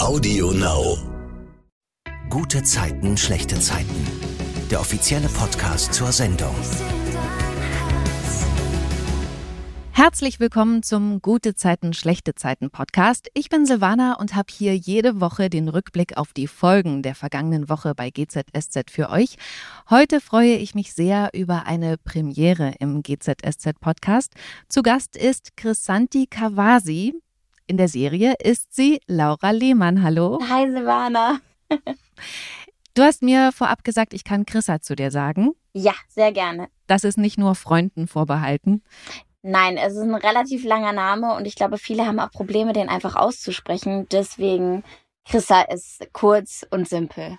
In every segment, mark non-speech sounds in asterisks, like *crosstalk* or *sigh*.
Audio Now. Gute Zeiten, schlechte Zeiten. Der offizielle Podcast zur Sendung. Herzlich willkommen zum Gute Zeiten, schlechte Zeiten Podcast. Ich bin Silvana und habe hier jede Woche den Rückblick auf die Folgen der vergangenen Woche bei GZSZ für euch. Heute freue ich mich sehr über eine Premiere im GZSZ Podcast. Zu Gast ist Chrisanti Kawasi. In der Serie ist sie Laura Lehmann. Hallo. Hi Silvana. *laughs* Du hast mir vorab gesagt, ich kann Chrissa zu dir sagen. Ja, sehr gerne. Das ist nicht nur Freunden vorbehalten. Nein, es ist ein relativ langer Name und ich glaube, viele haben auch Probleme, den einfach auszusprechen. Deswegen, Chrissa ist kurz und simpel.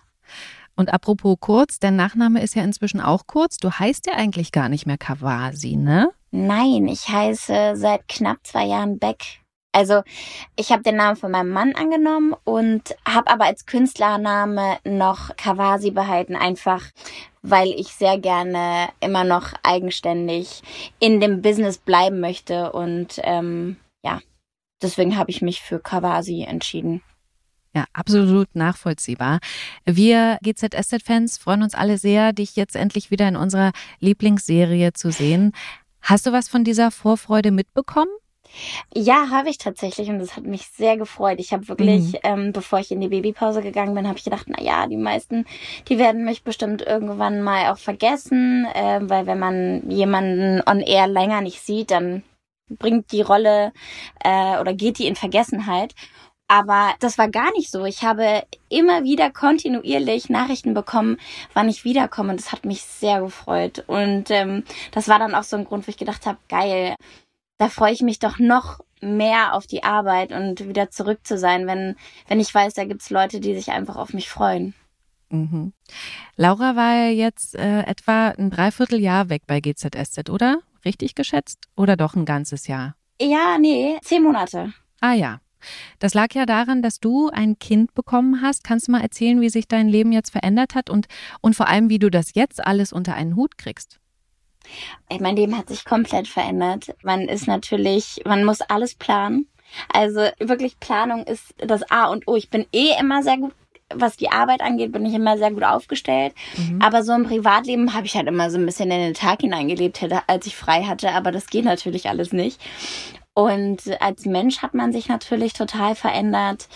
Und apropos kurz, dein Nachname ist ja inzwischen auch kurz. Du heißt ja eigentlich gar nicht mehr Kawasi, ne? Nein, ich heiße seit knapp zwei Jahren Beck. Also ich habe den Namen von meinem Mann angenommen und habe aber als Künstlername noch Kawasi behalten, einfach weil ich sehr gerne immer noch eigenständig in dem Business bleiben möchte und ähm, ja, deswegen habe ich mich für Kawasi entschieden. Ja, absolut nachvollziehbar. Wir GZSZ-Fans freuen uns alle sehr, dich jetzt endlich wieder in unserer Lieblingsserie zu sehen. Hast du was von dieser Vorfreude mitbekommen? Ja, habe ich tatsächlich und das hat mich sehr gefreut. Ich habe wirklich, mhm. ähm, bevor ich in die Babypause gegangen bin, habe ich gedacht, na ja, die meisten, die werden mich bestimmt irgendwann mal auch vergessen, äh, weil wenn man jemanden on air länger nicht sieht, dann bringt die Rolle äh, oder geht die in Vergessenheit. Aber das war gar nicht so. Ich habe immer wieder kontinuierlich Nachrichten bekommen, wann ich wiederkomme. Und das hat mich sehr gefreut. Und ähm, das war dann auch so ein Grund, wo ich gedacht habe, geil, da freue ich mich doch noch mehr auf die Arbeit und wieder zurück zu sein, wenn, wenn ich weiß, da gibt es Leute, die sich einfach auf mich freuen. Mhm. Laura war ja jetzt äh, etwa ein Dreivierteljahr weg bei GZSZ, oder? Richtig geschätzt? Oder doch ein ganzes Jahr? Ja, nee, zehn Monate. Ah ja. Das lag ja daran, dass du ein Kind bekommen hast. Kannst du mal erzählen, wie sich dein Leben jetzt verändert hat und, und vor allem, wie du das jetzt alles unter einen Hut kriegst? Mein Leben hat sich komplett verändert. Man ist natürlich, man muss alles planen. Also wirklich Planung ist das A und O. Ich bin eh immer sehr gut was die Arbeit angeht, bin ich immer sehr gut aufgestellt. Mhm. Aber so im Privatleben habe ich halt immer so ein bisschen in den Tag hineingelebt, als ich frei hatte. Aber das geht natürlich alles nicht. Und als Mensch hat man sich natürlich total verändert.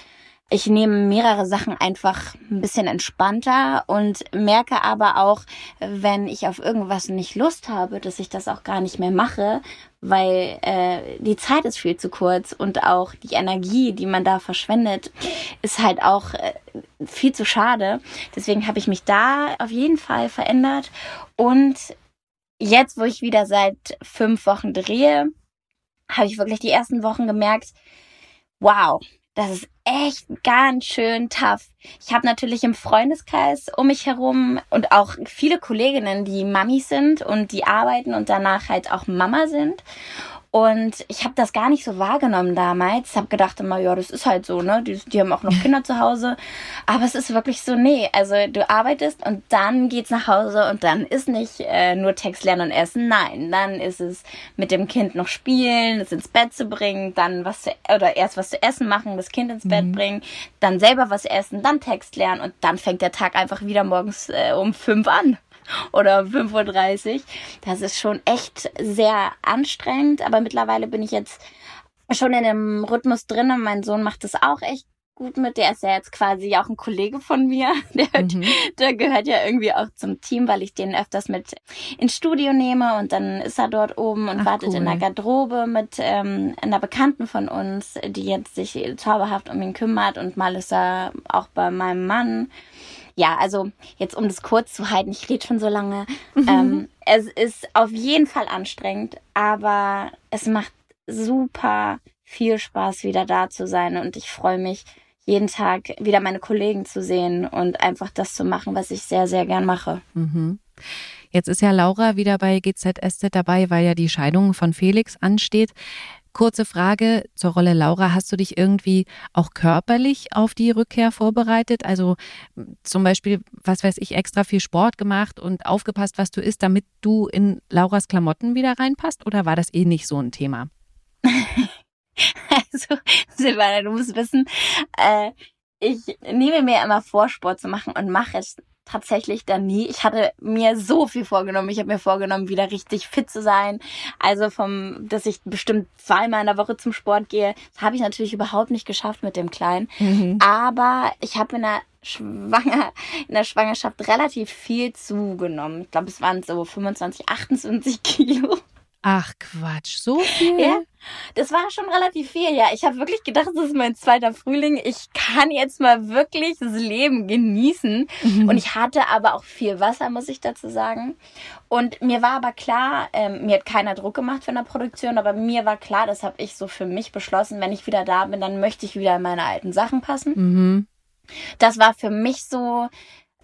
Ich nehme mehrere Sachen einfach ein bisschen entspannter und merke aber auch, wenn ich auf irgendwas nicht Lust habe, dass ich das auch gar nicht mehr mache, weil äh, die Zeit ist viel zu kurz und auch die Energie, die man da verschwendet, ist halt auch äh, viel zu schade. Deswegen habe ich mich da auf jeden Fall verändert und jetzt, wo ich wieder seit fünf Wochen drehe, habe ich wirklich die ersten Wochen gemerkt, wow, das ist echt ganz schön tough. Ich habe natürlich im Freundeskreis um mich herum und auch viele Kolleginnen, die Mamis sind und die arbeiten und danach halt auch Mama sind. Und ich habe das gar nicht so wahrgenommen damals. Ich habe gedacht immer, ja, das ist halt so, ne? Die, die haben auch noch Kinder zu Hause. Aber es ist wirklich so, nee. Also du arbeitest und dann geht's nach Hause und dann ist nicht äh, nur Text lernen und essen. Nein, dann ist es mit dem Kind noch spielen, es ins Bett zu bringen, dann was zu, oder erst was zu essen machen, das Kind ins mhm. Bett bringen, dann selber was essen, dann Text lernen und dann fängt der Tag einfach wieder morgens äh, um fünf an *laughs* oder 5.30 Uhr. Das ist schon echt sehr anstrengend, aber mittlerweile bin ich jetzt schon in dem Rhythmus drin und mein Sohn macht das auch echt gut mit. Der ist ja jetzt quasi auch ein Kollege von mir. *laughs* Der, mhm. der gehört ja irgendwie auch zum Team, weil ich den öfters mit ins Studio nehme und dann ist er dort oben und Ach, wartet cool. in der Garderobe mit ähm, einer Bekannten von uns, die jetzt sich zauberhaft um ihn kümmert und mal ist er auch bei meinem Mann ja, also jetzt um das kurz zu halten, ich rede schon so lange. Mhm. Ähm, es ist auf jeden Fall anstrengend, aber es macht super viel Spaß, wieder da zu sein und ich freue mich, jeden Tag wieder meine Kollegen zu sehen und einfach das zu machen, was ich sehr, sehr gern mache. Mhm. Jetzt ist ja Laura wieder bei GZSZ dabei, weil ja die Scheidung von Felix ansteht. Kurze Frage zur Rolle Laura. Hast du dich irgendwie auch körperlich auf die Rückkehr vorbereitet? Also zum Beispiel, was weiß ich, extra viel Sport gemacht und aufgepasst, was du isst, damit du in Lauras Klamotten wieder reinpasst? Oder war das eh nicht so ein Thema? *laughs* also, Silvana, du musst wissen, äh, ich nehme mir immer vor, Sport zu machen und mache es tatsächlich dann nie. Ich hatte mir so viel vorgenommen. Ich habe mir vorgenommen, wieder richtig fit zu sein. Also vom, dass ich bestimmt zweimal in der Woche zum Sport gehe. Das habe ich natürlich überhaupt nicht geschafft mit dem Kleinen. Mhm. Aber ich habe in der Schwanger, in der Schwangerschaft relativ viel zugenommen. Ich glaube, es waren so 25, 28 Kilo. Ach Quatsch, so viel? Ja, das war schon relativ viel, ja. Ich habe wirklich gedacht, das ist mein zweiter Frühling. Ich kann jetzt mal wirklich das Leben genießen. Mhm. Und ich hatte aber auch viel Wasser, muss ich dazu sagen. Und mir war aber klar, ähm, mir hat keiner Druck gemacht für eine Produktion, aber mir war klar, das habe ich so für mich beschlossen, wenn ich wieder da bin, dann möchte ich wieder in meine alten Sachen passen. Mhm. Das war für mich so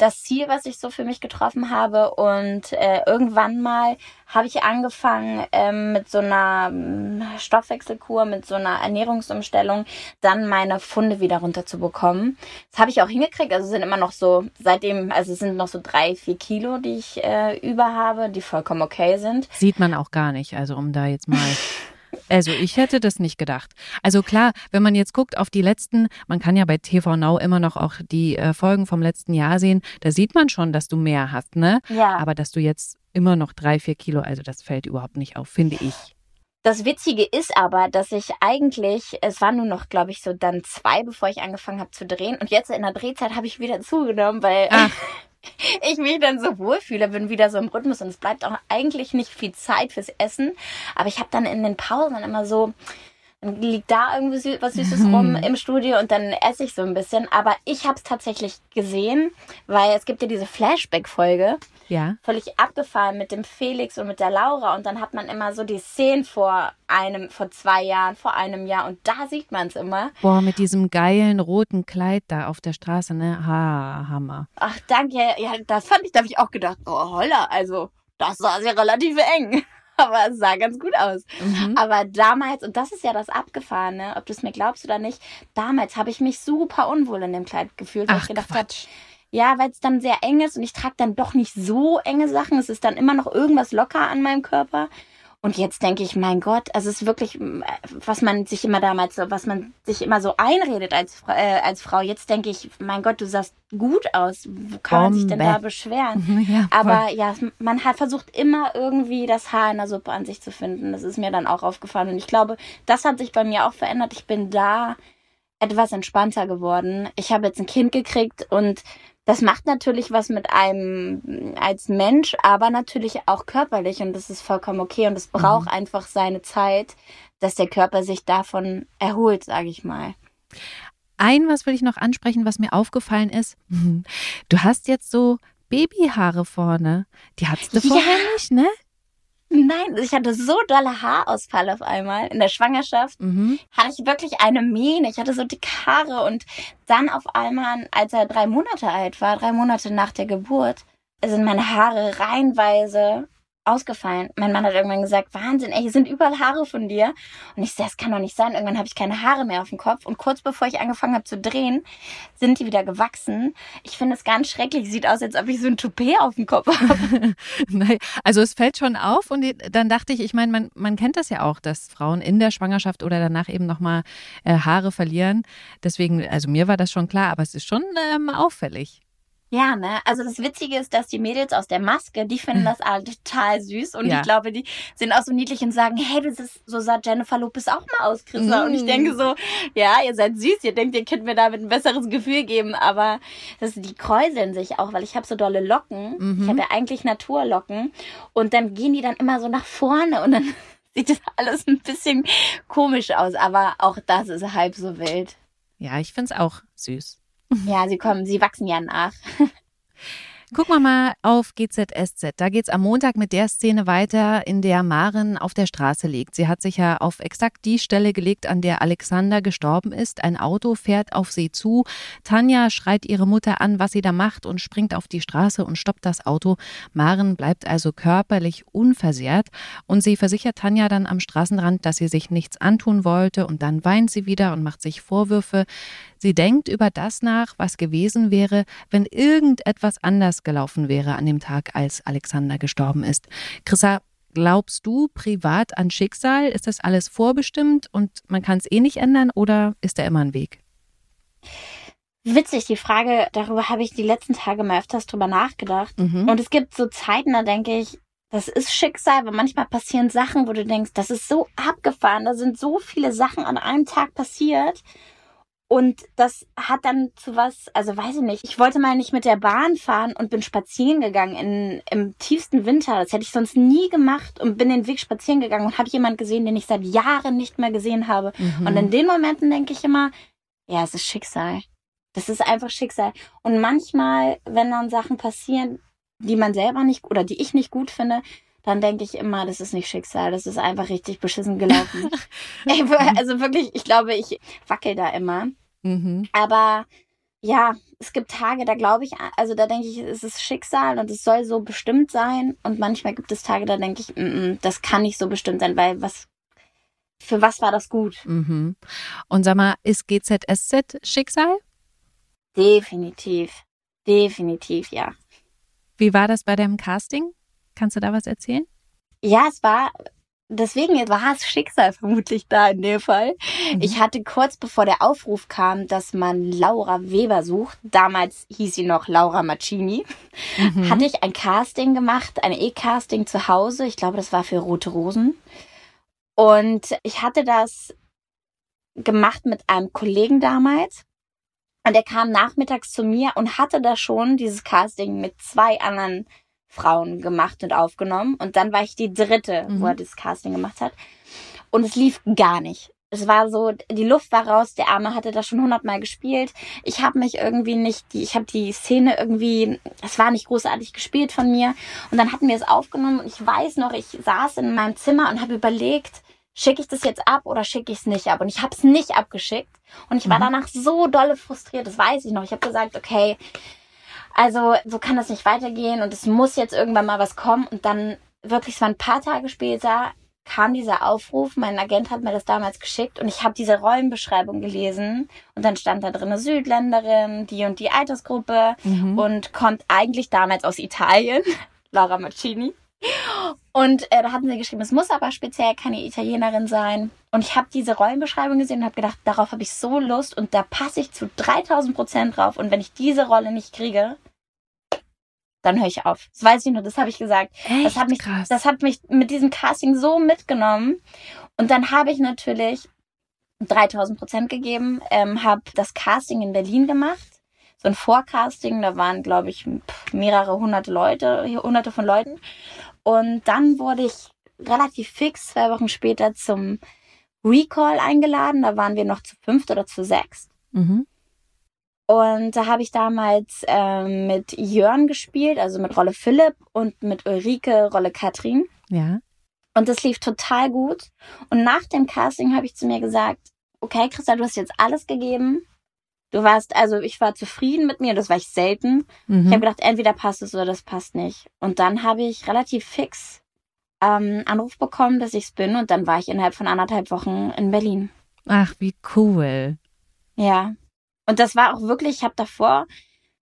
das Ziel, was ich so für mich getroffen habe. Und äh, irgendwann mal habe ich angefangen ähm, mit so einer ähm, Stoffwechselkur, mit so einer Ernährungsumstellung, dann meine Funde wieder runterzubekommen. Das habe ich auch hingekriegt. Also sind immer noch so, seitdem, also es sind noch so drei, vier Kilo, die ich äh, über habe, die vollkommen okay sind. Sieht man auch gar nicht. Also um da jetzt mal *laughs* Also ich hätte das nicht gedacht. Also klar, wenn man jetzt guckt auf die letzten, man kann ja bei TV Now immer noch auch die äh, Folgen vom letzten Jahr sehen, da sieht man schon, dass du mehr hast, ne? Ja. Aber dass du jetzt immer noch drei, vier Kilo, also das fällt überhaupt nicht auf, finde ich. Das Witzige ist aber, dass ich eigentlich, es waren nur noch, glaube ich, so dann zwei, bevor ich angefangen habe zu drehen. Und jetzt in der Drehzeit habe ich wieder zugenommen, weil Ach. *laughs* *laughs* ich mich dann so wohlfühle, bin wieder so im Rhythmus und es bleibt auch eigentlich nicht viel Zeit fürs Essen. Aber ich habe dann in den Pausen immer so, dann liegt da irgendwie was Süßes mhm. rum im Studio und dann esse ich so ein bisschen. Aber ich habe es tatsächlich gesehen, weil es gibt ja diese Flashback-Folge. Ja. Völlig abgefahren mit dem Felix und mit der Laura. Und dann hat man immer so die Szenen vor einem, vor zwei Jahren, vor einem Jahr. Und da sieht man es immer. Boah, mit diesem geilen roten Kleid da auf der Straße, ne? Ha, Hammer. Ach, danke. Ja, das fand ich, da habe ich auch gedacht, oh holla, also das war sehr relativ eng. Aber es sah ganz gut aus. Mhm. Aber damals, und das ist ja das Abgefahrene, ob du es mir glaubst oder nicht, damals habe ich mich super unwohl in dem Kleid gefühlt, weil Ach, ich gedacht habe, ja, weil es dann sehr eng ist und ich trage dann doch nicht so enge Sachen. Es ist dann immer noch irgendwas locker an meinem Körper. Und jetzt denke ich, mein Gott, also es ist wirklich, was man sich immer damals so, was man sich immer so einredet als, äh, als Frau. Jetzt denke ich, mein Gott, du sahst gut aus. Wo kann man sich denn da beschweren? *laughs* ja, Aber ja, man hat versucht immer irgendwie das Haar in der Suppe an sich zu finden. Das ist mir dann auch aufgefallen. Und ich glaube, das hat sich bei mir auch verändert. Ich bin da etwas entspannter geworden. Ich habe jetzt ein Kind gekriegt und das macht natürlich was mit einem als Mensch, aber natürlich auch körperlich und das ist vollkommen okay und es braucht mhm. einfach seine Zeit, dass der Körper sich davon erholt, sage ich mal. Ein was will ich noch ansprechen, was mir aufgefallen ist. *laughs* Du hast jetzt so Babyhaare vorne. Die hattest du ja. vorher nicht, ne? Nein, ich hatte so dolle Haarausfall auf einmal in der Schwangerschaft. Mhm. Hatte ich wirklich eine Mähne. Ich hatte so dicke Haare und dann auf einmal, als er drei Monate alt war, drei Monate nach der Geburt, sind meine Haare reinweise ausgefallen. Mein Mann hat irgendwann gesagt, Wahnsinn, ey, hier sind überall Haare von dir. Und ich so, das kann doch nicht sein. Irgendwann habe ich keine Haare mehr auf dem Kopf. Und kurz bevor ich angefangen habe zu drehen, sind die wieder gewachsen. Ich finde es ganz schrecklich. Sieht aus, als ob ich so ein Toupet auf dem Kopf habe. *laughs* also es fällt schon auf. Und dann dachte ich, ich meine, man, man kennt das ja auch, dass Frauen in der Schwangerschaft oder danach eben nochmal äh, Haare verlieren. Deswegen, also mir war das schon klar, aber es ist schon ähm, auffällig. Ja, ne? Also das Witzige ist, dass die Mädels aus der Maske, die finden das alle total süß und ja. ich glaube, die sind auch so niedlich und sagen, hey, das ist, so sah Jennifer Lopez auch mal aus, Christa. Mm. Und ich denke so, ja, ihr seid süß, ihr denkt, ihr könnt mir damit ein besseres Gefühl geben, aber das, die kräuseln sich auch, weil ich habe so dolle Locken. Mhm. Ich habe ja eigentlich Naturlocken und dann gehen die dann immer so nach vorne und dann *laughs* sieht das alles ein bisschen komisch aus, aber auch das ist halb so wild. Ja, ich find's auch süß. Ja, sie kommen, sie wachsen ja nach. *laughs* Gucken wir mal auf GZSZ. Da geht es am Montag mit der Szene weiter, in der Maren auf der Straße liegt. Sie hat sich ja auf exakt die Stelle gelegt, an der Alexander gestorben ist. Ein Auto fährt auf sie zu. Tanja schreit ihre Mutter an, was sie da macht und springt auf die Straße und stoppt das Auto. Maren bleibt also körperlich unversehrt und sie versichert Tanja dann am Straßenrand, dass sie sich nichts antun wollte und dann weint sie wieder und macht sich Vorwürfe. Sie denkt über das nach, was gewesen wäre, wenn irgendetwas anders gelaufen wäre an dem Tag, als Alexander gestorben ist. Chrissa, glaubst du privat an Schicksal? Ist das alles vorbestimmt und man kann es eh nicht ändern oder ist da immer ein Weg? Witzig, die Frage, darüber habe ich die letzten Tage mal öfters drüber nachgedacht. Mhm. Und es gibt so Zeiten, da denke ich, das ist Schicksal, weil manchmal passieren Sachen, wo du denkst, das ist so abgefahren, da sind so viele Sachen an einem Tag passiert. Und das hat dann zu was, also weiß ich nicht, ich wollte mal nicht mit der Bahn fahren und bin spazieren gegangen in, im tiefsten Winter. Das hätte ich sonst nie gemacht und bin den Weg spazieren gegangen und habe jemand gesehen, den ich seit Jahren nicht mehr gesehen habe. Mhm. Und in den Momenten denke ich immer, ja, es ist Schicksal. Das ist einfach Schicksal. Und manchmal, wenn dann Sachen passieren, die man selber nicht oder die ich nicht gut finde, dann denke ich immer, das ist nicht Schicksal, das ist einfach richtig beschissen gelaufen. *laughs* *laughs* Ey, also wirklich, ich glaube, ich wackel da immer. Mhm. Aber ja, es gibt Tage, da glaube ich, also da denke ich, es ist Schicksal und es soll so bestimmt sein. Und manchmal gibt es Tage, da denke ich, mm, mm, das kann nicht so bestimmt sein, weil was, für was war das gut? Mhm. Und sag mal, ist GZSZ Schicksal? Definitiv. Definitiv, ja. Wie war das bei deinem Casting? Kannst du da was erzählen? Ja, es war, deswegen war es Schicksal vermutlich da in dem Fall. Mhm. Ich hatte kurz bevor der Aufruf kam, dass man Laura Weber sucht, damals hieß sie noch Laura Macchini, Mhm. hatte ich ein Casting gemacht, ein E-Casting zu Hause. Ich glaube, das war für Rote Rosen. Und ich hatte das gemacht mit einem Kollegen damals. Und er kam nachmittags zu mir und hatte da schon dieses Casting mit zwei anderen Frauen gemacht und aufgenommen. Und dann war ich die dritte, Mhm. wo er das Casting gemacht hat. Und es lief gar nicht. Es war so, die Luft war raus, der Arme hatte das schon hundertmal gespielt. Ich habe mich irgendwie nicht, ich habe die Szene irgendwie, es war nicht großartig gespielt von mir. Und dann hatten wir es aufgenommen und ich weiß noch, ich saß in meinem Zimmer und habe überlegt, schicke ich das jetzt ab oder schicke ich es nicht ab? Und ich habe es nicht abgeschickt. Und ich war Mhm. danach so dolle frustriert, das weiß ich noch. Ich habe gesagt, okay, also so kann das nicht weitergehen und es muss jetzt irgendwann mal was kommen. Und dann wirklich, es war ein paar Tage später, kam dieser Aufruf. Mein Agent hat mir das damals geschickt und ich habe diese Rollenbeschreibung gelesen. Und dann stand da drin Südländerin, die und die Altersgruppe Mhm. und kommt eigentlich damals aus Italien, *laughs* Laura Macchini. Und äh, da hatten sie geschrieben, es muss aber speziell keine Italienerin sein. Und ich habe diese Rollenbeschreibung gesehen und habe gedacht, darauf habe ich so Lust und da passe ich zu 3000 Prozent drauf. Und wenn ich diese Rolle nicht kriege, dann höre ich auf. Das weiß ich nur, das habe ich gesagt. Echt Das hat mich, krass. das hat mich mit diesem Casting so mitgenommen. Und dann habe ich natürlich 3000 Prozent gegeben, ähm, habe das Casting in Berlin gemacht. So ein Vorcasting, da waren, glaube ich, mehrere hunderte Leute, hunderte von Leuten. Und dann wurde ich relativ fix, zwei Wochen später, zum Recall eingeladen. Da waren wir noch zu fünft oder zu sechst. mhm. Und da habe ich damals ähm, mit Jörn gespielt, also mit Rolle Philipp und mit Ulrike Rolle Katrin. Ja. Und das lief total gut. Und nach dem Casting habe ich zu mir gesagt, okay, Christa, du hast jetzt alles gegeben. Du warst, also ich war zufrieden mit mir, das war ich selten. Mhm. Ich habe gedacht, entweder passt es oder das passt nicht. Und dann habe ich relativ fix ähm, Anruf bekommen, dass ich's bin. Und dann war ich innerhalb von anderthalb Wochen in Berlin. Ach, wie cool. Ja. Und das war auch wirklich, ich habe davor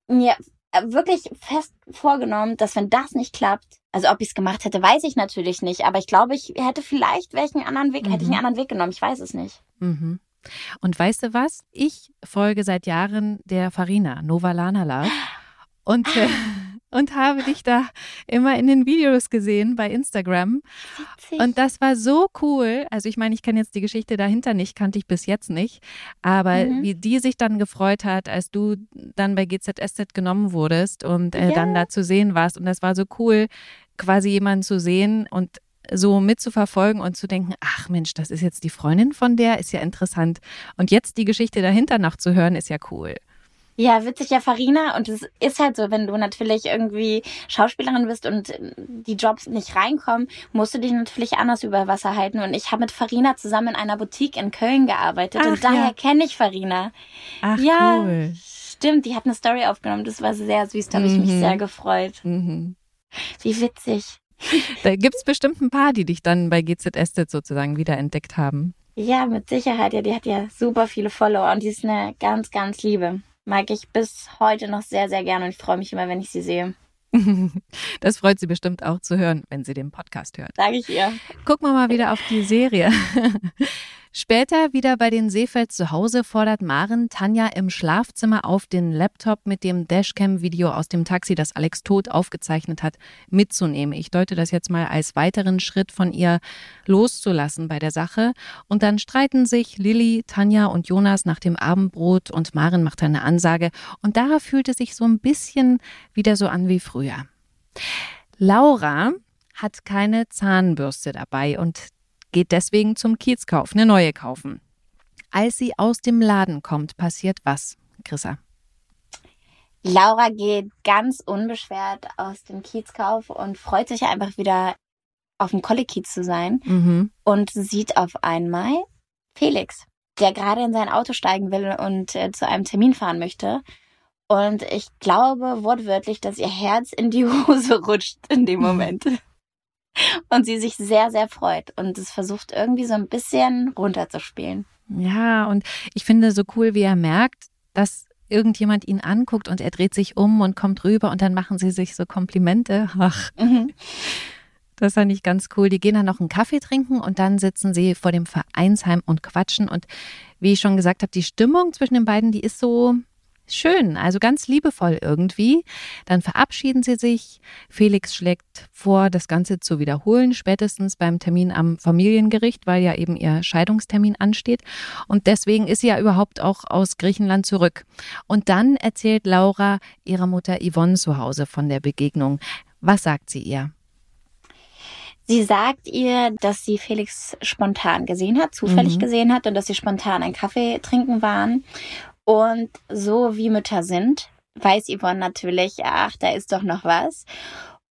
mir äh, wirklich fest vorgenommen, dass wenn das nicht klappt, also ob ich es gemacht hätte, weiß ich natürlich nicht, aber ich glaube, ich hätte vielleicht welchen anderen Weg, hätte ich Mhm. einen anderen Weg genommen, ich weiß es nicht. Mhm. Und weißt du was? Ich folge seit Jahren der Farina, Nova Lana Love. Und, äh, *gasps* und habe dich da immer in den Videos gesehen bei Instagram. Und das war so cool. Also ich meine, ich kenne jetzt die Geschichte dahinter nicht, kannte ich bis jetzt nicht. Aber Mhm. wie die sich dann gefreut hat, als du dann bei GZSZ genommen wurdest und äh, Ja. dann da zu sehen warst. Und das war so cool, quasi jemanden zu sehen und so mitzuverfolgen und zu denken, ach Mensch, das ist jetzt die Freundin von der, ist ja interessant. Und jetzt die Geschichte dahinter noch zu hören, ist ja cool. Ja, witzig, ja, Farina. Und es ist halt so, wenn du natürlich irgendwie Schauspielerin bist und die Jobs nicht reinkommen, musst du dich natürlich anders über Wasser halten. Und ich habe mit Farina zusammen in einer Boutique in Köln gearbeitet. Ach, und daher ja. kenne ich Farina. Ach ja, cool. stimmt. Die hat eine Story aufgenommen. Das war sehr süß. Da habe ich mich Mhm. sehr gefreut. Mhm. Wie witzig. *laughs* Da gibt es bestimmt ein paar, die dich dann bei GZSZ sozusagen wiederentdeckt haben. Ja, mit Sicherheit. Ja, die hat ja super viele Follower und die ist eine ganz, ganz liebe. Mag ich bis heute noch sehr, sehr gerne und ich freue mich immer, wenn ich sie sehe. *laughs* Das freut sie bestimmt auch zu hören, wenn sie den Podcast hört. Sage ich ihr. Gucken wir mal wieder auf die Serie. *laughs* Später wieder bei den Seefelds zu Hause fordert Maren Tanja im Schlafzimmer auf, den Laptop mit dem Dashcam-Video aus dem Taxi, das Alex tot aufgezeichnet hat, mitzunehmen. Ich deute das jetzt mal als weiteren Schritt von ihr loszulassen bei der Sache. Und dann streiten sich Lilly, Tanja und Jonas nach dem Abendbrot und Maren macht eine Ansage. Und da fühlt es sich so ein bisschen wieder so an wie früher. Laura hat keine Zahnbürste dabei und geht deswegen zum Kiezkauf, eine neue kaufen. Als sie aus dem Laden kommt, passiert was, Chrissa? Laura geht ganz unbeschwert aus dem Kiezkauf und freut sich einfach wieder auf dem Kollekiez zu sein mhm. und sieht auf einmal Felix, der gerade in sein Auto steigen will und äh, zu einem Termin fahren möchte. Und ich glaube wortwörtlich, dass ihr Herz in die *laughs* Hose rutscht in dem Moment und sie sich sehr, sehr freut und es versucht irgendwie so ein bisschen runterzuspielen. Ja, und ich finde so cool, wie er merkt, dass irgendjemand ihn anguckt und er dreht sich um und kommt rüber und dann machen sie sich so Komplimente. Ach. Mhm. Das fand ich ganz cool. Die gehen dann noch einen Kaffee trinken und dann sitzen sie vor dem Vereinsheim und quatschen. Und wie ich schon gesagt habe, die Stimmung zwischen den beiden, die ist so, schön, also ganz liebevoll irgendwie. Dann verabschieden sie sich. Felix schlägt vor, das Ganze zu wiederholen, spätestens beim Termin am Familiengericht, weil ja eben ihr Scheidungstermin ansteht. Und deswegen ist sie ja überhaupt auch aus Griechenland zurück. Und dann erzählt Laura ihrer Mutter Yvonne zu Hause von der Begegnung. Was sagt sie ihr? Sie sagt ihr, dass sie Felix spontan gesehen hat, zufällig mhm. gesehen hat und dass sie spontan einen Kaffee trinken waren und so wie Mütter sind, weiß Yvonne natürlich, ach, da ist doch noch was.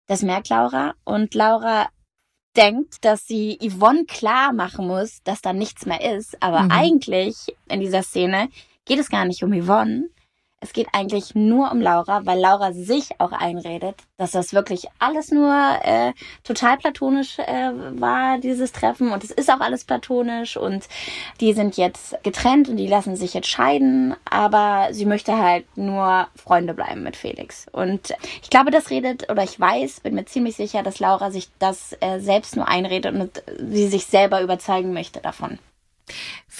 Das merkt Laura und Laura denkt, dass sie Yvonne klar machen muss, dass da nichts mehr ist. Aber mhm. eigentlich in dieser Szene geht es gar nicht um Yvonne, es geht eigentlich nur um Laura, weil Laura sich auch einredet, dass das wirklich alles nur äh, total platonisch äh, war, dieses Treffen. Und es ist auch alles platonisch. Und die sind jetzt getrennt und die lassen sich jetzt scheiden. Aber sie möchte halt nur Freunde bleiben mit Felix. Und ich glaube, das redet, oder ich weiß, bin mir ziemlich sicher, dass Laura sich das äh, selbst nur einredet und sie sich selber überzeugen möchte davon.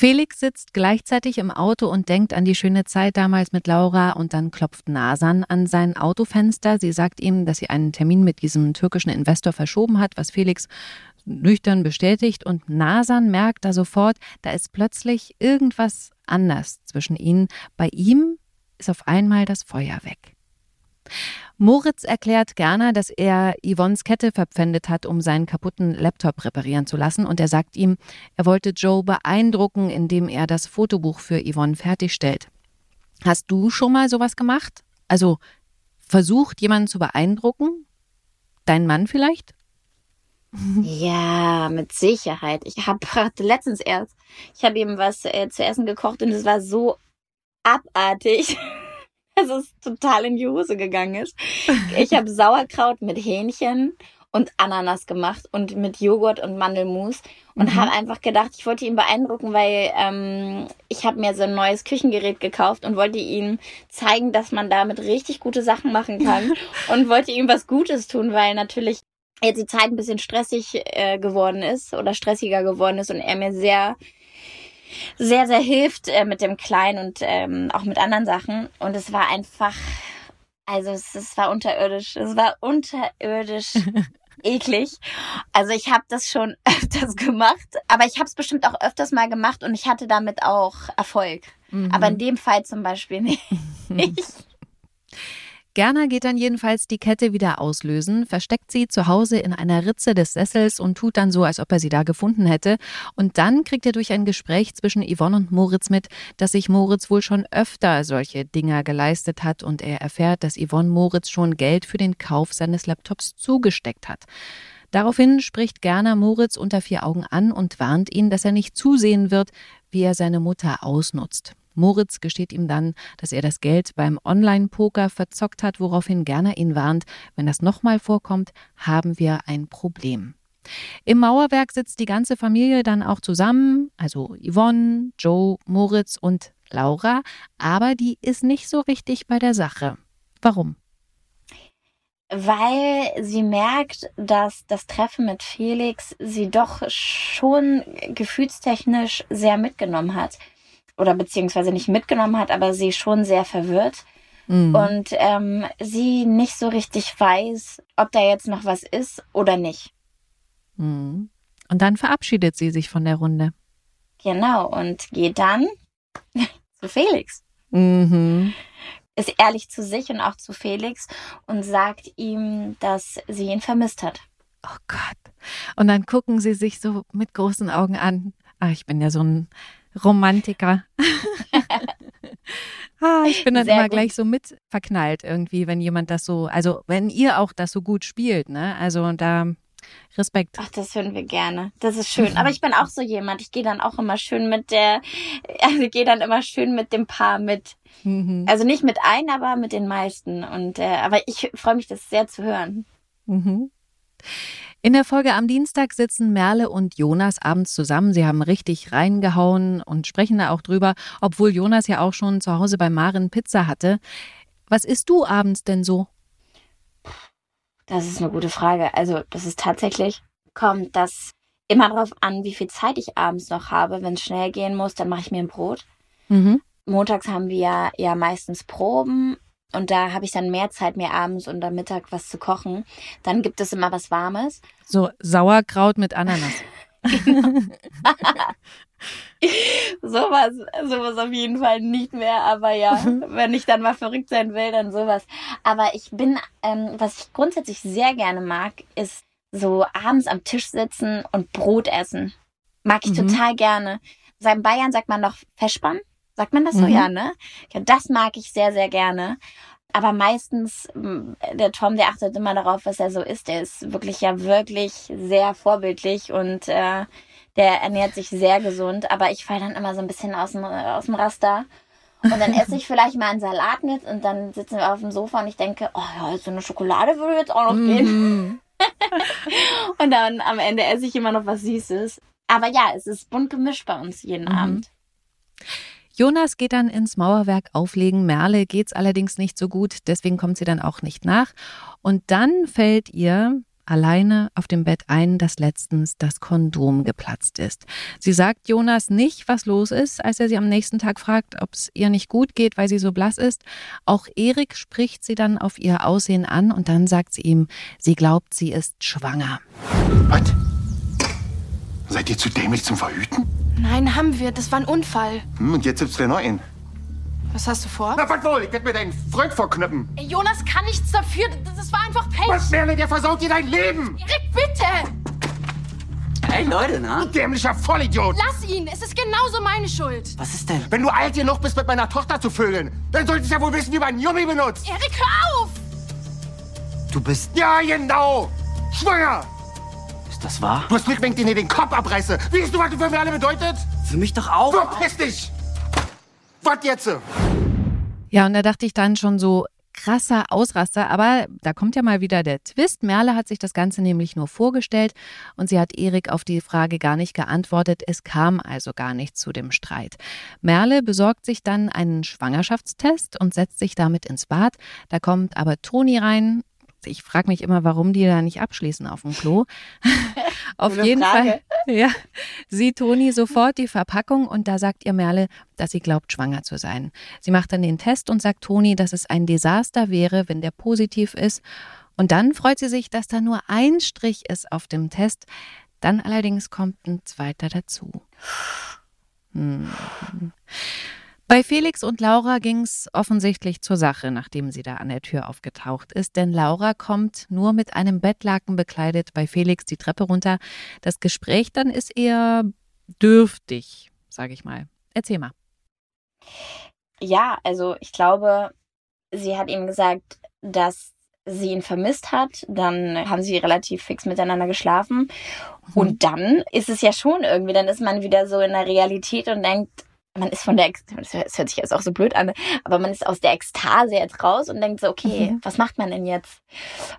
Felix sitzt gleichzeitig im Auto und denkt an die schöne Zeit damals mit Laura und dann klopft Nasan an sein Autofenster. Sie sagt ihm, dass sie einen Termin mit diesem türkischen Investor verschoben hat, was Felix nüchtern bestätigt und Nasan merkt da sofort, da ist plötzlich irgendwas anders zwischen ihnen. Bei ihm ist auf einmal das Feuer weg. Moritz erklärt gerne, dass er Yvonnes Kette verpfändet hat, um seinen kaputten Laptop reparieren zu lassen. Und er sagt ihm, er wollte Joe beeindrucken, indem er das Fotobuch für Yvonne fertigstellt. Hast du schon mal sowas gemacht? Also versucht, jemanden zu beeindrucken? Dein Mann vielleicht? Ja, mit Sicherheit. Ich habe letztens erst, ich habe ihm was äh, zu essen gekocht und es war so abartig. Dass es total in die Hose gegangen ist. Ich habe Sauerkraut mit Hähnchen und Ananas gemacht und mit Joghurt und Mandelmus und mhm. habe einfach gedacht, ich wollte ihn beeindrucken, weil ähm, ich habe mir so ein neues Küchengerät gekauft und wollte ihm zeigen, dass man damit richtig gute Sachen machen kann *laughs* und wollte ihm was Gutes tun, weil natürlich jetzt die Zeit ein bisschen stressig äh, geworden ist oder stressiger geworden ist und er mir sehr sehr, sehr hilft äh, mit dem Kleinen und ähm, auch mit anderen Sachen. Und es war einfach, also es, es war unterirdisch. Es war unterirdisch *laughs* eklig. Also ich habe das schon *laughs* öfters gemacht, aber ich habe es bestimmt auch öfters mal gemacht und ich hatte damit auch Erfolg. Mhm. Aber in dem Fall zum Beispiel *laughs* nicht. Gerner geht dann jedenfalls die Kette wieder auslösen, versteckt sie zu Hause in einer Ritze des Sessels und tut dann so, als ob er sie da gefunden hätte. Und dann kriegt er durch ein Gespräch zwischen Yvonne und Moritz mit, dass sich Moritz wohl schon öfter solche Dinger geleistet hat und er erfährt, dass Yvonne Moritz schon Geld für den Kauf seines Laptops zugesteckt hat. Daraufhin spricht Gerner Moritz unter vier Augen an und warnt ihn, dass er nicht zusehen wird, wie er seine Mutter ausnutzt. Moritz gesteht ihm dann, dass er das Geld beim Online-Poker verzockt hat, woraufhin Gerner ihn warnt, wenn das nochmal vorkommt, haben wir ein Problem. Im Mauerwerk sitzt die ganze Familie dann auch zusammen, also Yvonne, Joe, Moritz und Laura, aber die ist nicht so richtig bei der Sache. Warum? weil sie merkt, dass das Treffen mit Felix sie doch schon gefühlstechnisch sehr mitgenommen hat. Oder beziehungsweise nicht mitgenommen hat, aber sie schon sehr verwirrt. Mhm. Und ähm, sie nicht so richtig weiß, ob da jetzt noch was ist oder nicht. Mhm. Und dann verabschiedet sie sich von der Runde. Genau, und geht dann *laughs* zu Felix. Mhm ist ehrlich zu sich und auch zu Felix und sagt ihm, dass sie ihn vermisst hat. Oh Gott. Und dann gucken sie sich so mit großen Augen an. Ach, ich bin ja so ein Romantiker. *laughs* ah, ich bin dann Sehr immer gut. gleich so mit verknallt irgendwie, wenn jemand das so, also wenn ihr auch das so gut spielt, ne? Also da Respekt. Ach, das hören wir gerne. Das ist schön. Aber ich bin auch so jemand. Ich gehe dann auch immer schön mit der, also ich gehe dann immer schön mit dem Paar mit. Mhm. Also nicht mit ein, aber mit den meisten. Und äh, aber ich freue mich, das sehr zu hören. Mhm. In der Folge am Dienstag sitzen Merle und Jonas abends zusammen. Sie haben richtig reingehauen und sprechen da auch drüber, obwohl Jonas ja auch schon zu Hause bei Maren Pizza hatte. Was isst du abends denn so? Das ist eine gute Frage. Also, das ist tatsächlich, kommt das immer darauf an, wie viel Zeit ich abends noch habe. Wenn es schnell gehen muss, dann mache ich mir ein Brot. Mhm. Montags haben wir ja, ja meistens Proben und da habe ich dann mehr Zeit, mir abends und am Mittag was zu kochen. Dann gibt es immer was Warmes. So Sauerkraut mit Ananas. *laughs* *laughs* sowas, sowas auf jeden Fall nicht mehr, aber ja, *laughs* wenn ich dann mal verrückt sein will, dann sowas. Aber ich bin, ähm, was ich grundsätzlich sehr gerne mag, ist so abends am Tisch sitzen und Brot essen. Mag ich mhm. total gerne. In Bayern sagt man noch Festspann. Sagt man das so? Mhm. Ja, ne? Ja, das mag ich sehr, sehr gerne. Aber meistens, der Tom, der achtet immer darauf, was er so ist. Der ist wirklich ja wirklich sehr vorbildlich und äh, der ernährt sich sehr gesund, aber ich falle dann immer so ein bisschen aus dem, aus dem Raster. Und dann esse ich *laughs* vielleicht mal einen Salat mit und dann sitzen wir auf dem Sofa und ich denke, oh ja, so eine Schokolade würde jetzt auch noch gehen. Mm. *laughs* und dann am Ende esse ich immer noch was Süßes. Aber ja, es ist bunt gemischt bei uns jeden mhm. Abend. Jonas geht dann ins Mauerwerk auflegen. Merle geht's allerdings nicht so gut, deswegen kommt sie dann auch nicht nach. Und dann fällt ihr alleine auf dem Bett ein, dass letztens das Kondom geplatzt ist. Sie sagt Jonas nicht, was los ist, als er sie am nächsten Tag fragt, ob es ihr nicht gut geht, weil sie so blass ist. Auch Erik spricht sie dann auf ihr Aussehen an und dann sagt sie ihm, sie glaubt, sie ist schwanger. Was? Seid ihr zu dämlich zum Verhüten? Nein, haben wir. Das war ein Unfall. Hm, und jetzt gibt's wieder neuen. Was hast du vor? Na, was wohl? Ich werde mir deinen Freund vorknüppen. Ey, Jonas kann nichts dafür. Das war einfach Pech. Was, Merle? Der versaut dir dein Leben. Erik, bitte! Hey, Leute, na? Du dämlicher Vollidiot. Lass ihn. Es ist genauso meine Schuld. Was ist denn? Wenn du alt genug bist, mit meiner Tochter zu vögeln, dann solltest du ja wohl wissen, wie man einen Yummy benutzt. Erik, hör auf! Du bist... Ja, genau. Schwanger. Ist das wahr? Du hast Glück, wenn ich dir den Kopf abreiße. Weißt du, was du für mich alle bedeutet? Für mich doch auch. Verpiss dich! Was jetzt? Ja, und da dachte ich dann schon so, krasser Ausraster, aber da kommt ja mal wieder der Twist. Merle hat sich das Ganze nämlich nur vorgestellt und sie hat Erik auf die Frage gar nicht geantwortet. Es kam also gar nicht zu dem Streit. Merle besorgt sich dann einen Schwangerschaftstest und setzt sich damit ins Bad. Da kommt aber Toni rein, ich frage mich immer, warum die da nicht abschließen auf dem Klo. *laughs* auf jeden Frage. Fall ja, sieht Toni sofort die Verpackung und da sagt ihr Merle, dass sie glaubt, schwanger zu sein. Sie macht dann den Test und sagt Toni, dass es ein Desaster wäre, wenn der positiv ist. Und dann freut sie sich, dass da nur ein Strich ist auf dem Test. Dann allerdings kommt ein zweiter dazu. Hm. Bei Felix und Laura ging es offensichtlich zur Sache, nachdem sie da an der Tür aufgetaucht ist, denn Laura kommt nur mit einem Bettlaken bekleidet bei Felix die Treppe runter. Das Gespräch dann ist eher dürftig, sage ich mal. Erzähl mal. Ja, also ich glaube, sie hat ihm gesagt, dass sie ihn vermisst hat. Dann haben sie relativ fix miteinander geschlafen. Mhm. Und dann ist es ja schon irgendwie, dann ist man wieder so in der Realität und denkt, man ist von der, das hört sich jetzt auch so blöd an, aber man ist aus der Ekstase jetzt raus und denkt so, okay, mhm. was macht man denn jetzt?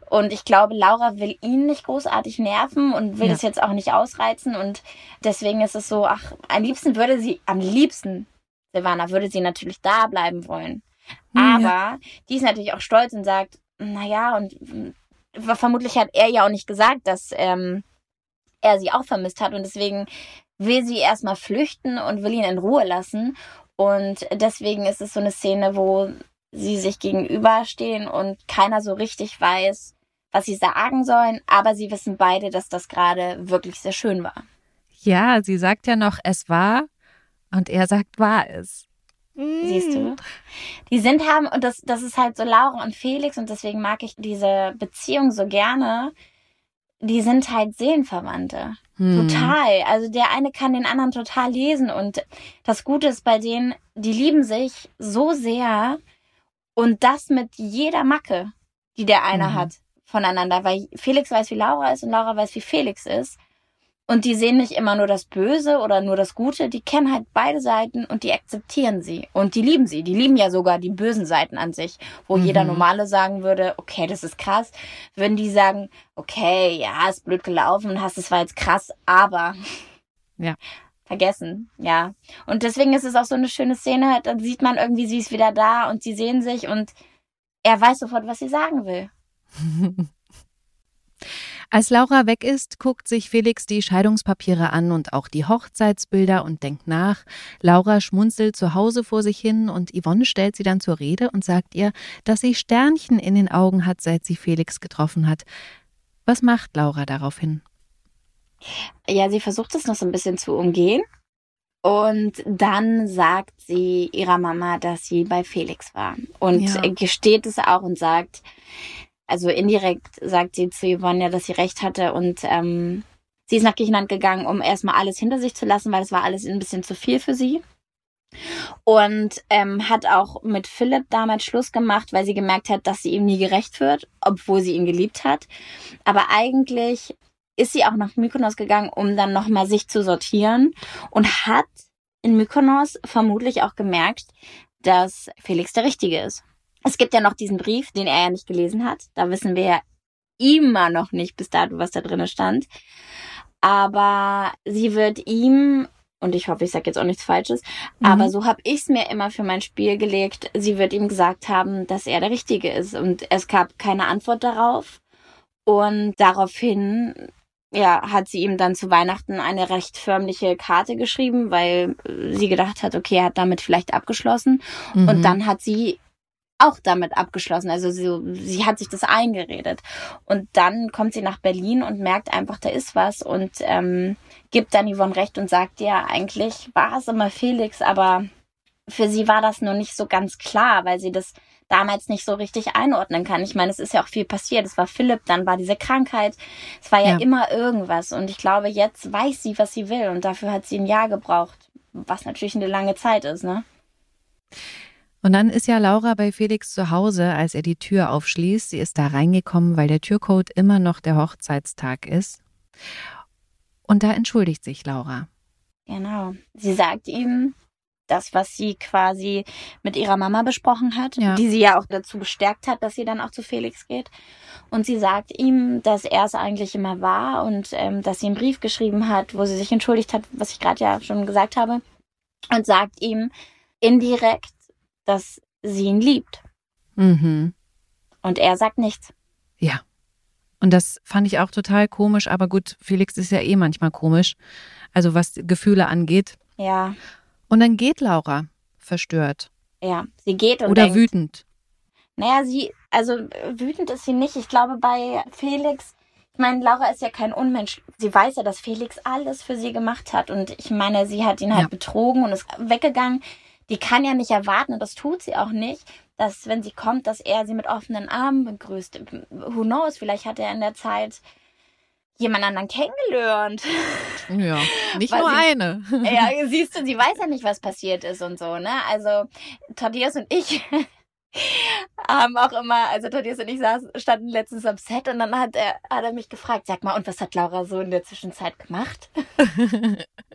Und ich glaube, Laura will ihn nicht großartig nerven und will ja. das jetzt auch nicht ausreizen und deswegen ist es so, ach, am liebsten würde sie, am liebsten, Silvana, würde sie natürlich da bleiben wollen. Aber ja. die ist natürlich auch stolz und sagt, naja, und vermutlich hat er ja auch nicht gesagt, dass ähm, er sie auch vermisst hat und deswegen will sie erstmal flüchten und will ihn in Ruhe lassen. Und deswegen ist es so eine Szene, wo sie sich gegenüberstehen und keiner so richtig weiß, was sie sagen sollen, aber sie wissen beide, dass das gerade wirklich sehr schön war. Ja, sie sagt ja noch, es war und er sagt, war es. Siehst du? Die sind haben, und das, das ist halt so Laura und Felix, und deswegen mag ich diese Beziehung so gerne. Die sind halt Seelenverwandte. Hm. Total. Also der eine kann den anderen total lesen. Und das Gute ist bei denen, die lieben sich so sehr und das mit jeder Macke, die der eine Mhm. hat voneinander. Weil Felix weiß, wie Laura ist und Laura weiß, wie Felix ist. Und die sehen nicht immer nur das Böse oder nur das Gute, die kennen halt beide Seiten und die akzeptieren sie. Und die lieben sie. Die lieben ja sogar die bösen Seiten an sich. Wo Mhm. jeder Normale sagen würde, okay, das ist krass. Würden die sagen, okay, ja, ist blöd gelaufen, hast es war jetzt krass, aber. *laughs* Ja. Vergessen, ja. Und deswegen ist es auch so eine schöne Szene. Dann sieht man irgendwie, sie ist wieder da und sie sehen sich und er weiß sofort, was sie sagen will. *laughs* Als Laura weg ist, guckt sich Felix die Scheidungspapiere an und auch die Hochzeitsbilder und denkt nach. Laura schmunzelt zu Hause vor sich hin und Yvonne stellt sie dann zur Rede und sagt ihr, dass sie Sternchen in den Augen hat, seit sie Felix getroffen hat. Was macht Laura daraufhin? Ja, sie versucht es noch so ein bisschen zu umgehen. Und dann sagt sie ihrer Mama, dass sie bei Felix war. Und Ja. gesteht es auch und sagt, also indirekt sagt sie zu Yvonne ja, dass sie recht hatte. Und ähm, sie ist nach Griechenland gegangen, um erstmal alles hinter sich zu lassen, weil es war alles ein bisschen zu viel für sie. Und ähm, hat auch mit Philipp damals Schluss gemacht, weil sie gemerkt hat, dass sie ihm nie gerecht wird, obwohl sie ihn geliebt hat. Aber eigentlich ist sie auch nach Mykonos gegangen, um dann nochmal sich zu sortieren und hat in Mykonos vermutlich auch gemerkt, dass Felix der Richtige ist. Es gibt ja noch diesen Brief, den er ja nicht gelesen hat. Da wissen wir ja immer noch nicht bis dato, was da drin stand. Aber sie wird ihm, und ich hoffe, ich sage jetzt auch nichts Falsches, Mhm. aber so habe ich es mir immer für mein Spiel gelegt. Sie wird ihm gesagt haben, dass er der Richtige ist. Und es gab keine Antwort darauf. Und daraufhin ja, hat sie ihm dann zu Weihnachten eine recht förmliche Karte geschrieben, weil sie gedacht hat, okay, er hat damit vielleicht abgeschlossen. Mhm. Und dann hat sie auch damit abgeschlossen. Also sie, sie hat sich das eingeredet. Und dann kommt sie nach Berlin und merkt einfach, da ist was und ähm, gibt dann Yvonne recht und sagt, ja, eigentlich war es immer Felix, aber für sie war das nur nicht so ganz klar, weil sie das damals nicht so richtig einordnen kann. Ich meine, es ist ja auch viel passiert. Es war Philipp, dann war diese Krankheit. Es war ja, Ja. immer irgendwas. Und ich glaube, jetzt weiß sie, was sie will. Und dafür hat sie ein Jahr gebraucht. Was natürlich eine lange Zeit ist, ne? Und dann ist ja Laura bei Felix zu Hause, als er die Tür aufschließt. Sie ist da reingekommen, weil der Türcode immer noch der Hochzeitstag ist. Und da entschuldigt sich Laura. Genau. Sie sagt ihm das, was sie quasi mit ihrer Mama besprochen hat, Ja. die sie ja auch dazu bestärkt hat, dass sie dann auch zu Felix geht. Und sie sagt ihm, dass er es eigentlich immer war und ähm, dass sie einen Brief geschrieben hat, wo sie sich entschuldigt hat, was ich gerade ja schon gesagt habe. Und sagt ihm indirekt, dass sie ihn liebt. Mhm. Und er sagt nichts. Ja. Und das fand ich auch total komisch, aber gut, Felix ist ja eh manchmal komisch, also was Gefühle angeht. Ja, Und dann geht Laura verstört ja. Sie geht und oder denkt, wütend. Naja, sie, also wütend ist sie nicht. Ich glaube, bei Felix, ich meine, Laura ist ja kein Unmensch. Sie weiß ja, dass Felix alles für sie gemacht hat. Und ich meine, sie hat ihn halt Ja. betrogen und ist weggegangen. Die kann ja nicht erwarten, und das tut sie auch nicht, dass, wenn sie kommt, dass er sie mit offenen Armen begrüßt. Who knows? Vielleicht hat er in der Zeit jemand anderen kennengelernt. Ja, nicht nur sie- eine. Ja, siehst du, sie weiß ja nicht, was passiert ist und so, ne? Also, Thaddeus und ich *laughs* haben auch immer, also Thaddeus und ich saßen, standen letztens am Set und dann hat er, hat er mich gefragt, sag mal, und was hat Laura so in der Zwischenzeit gemacht? *laughs*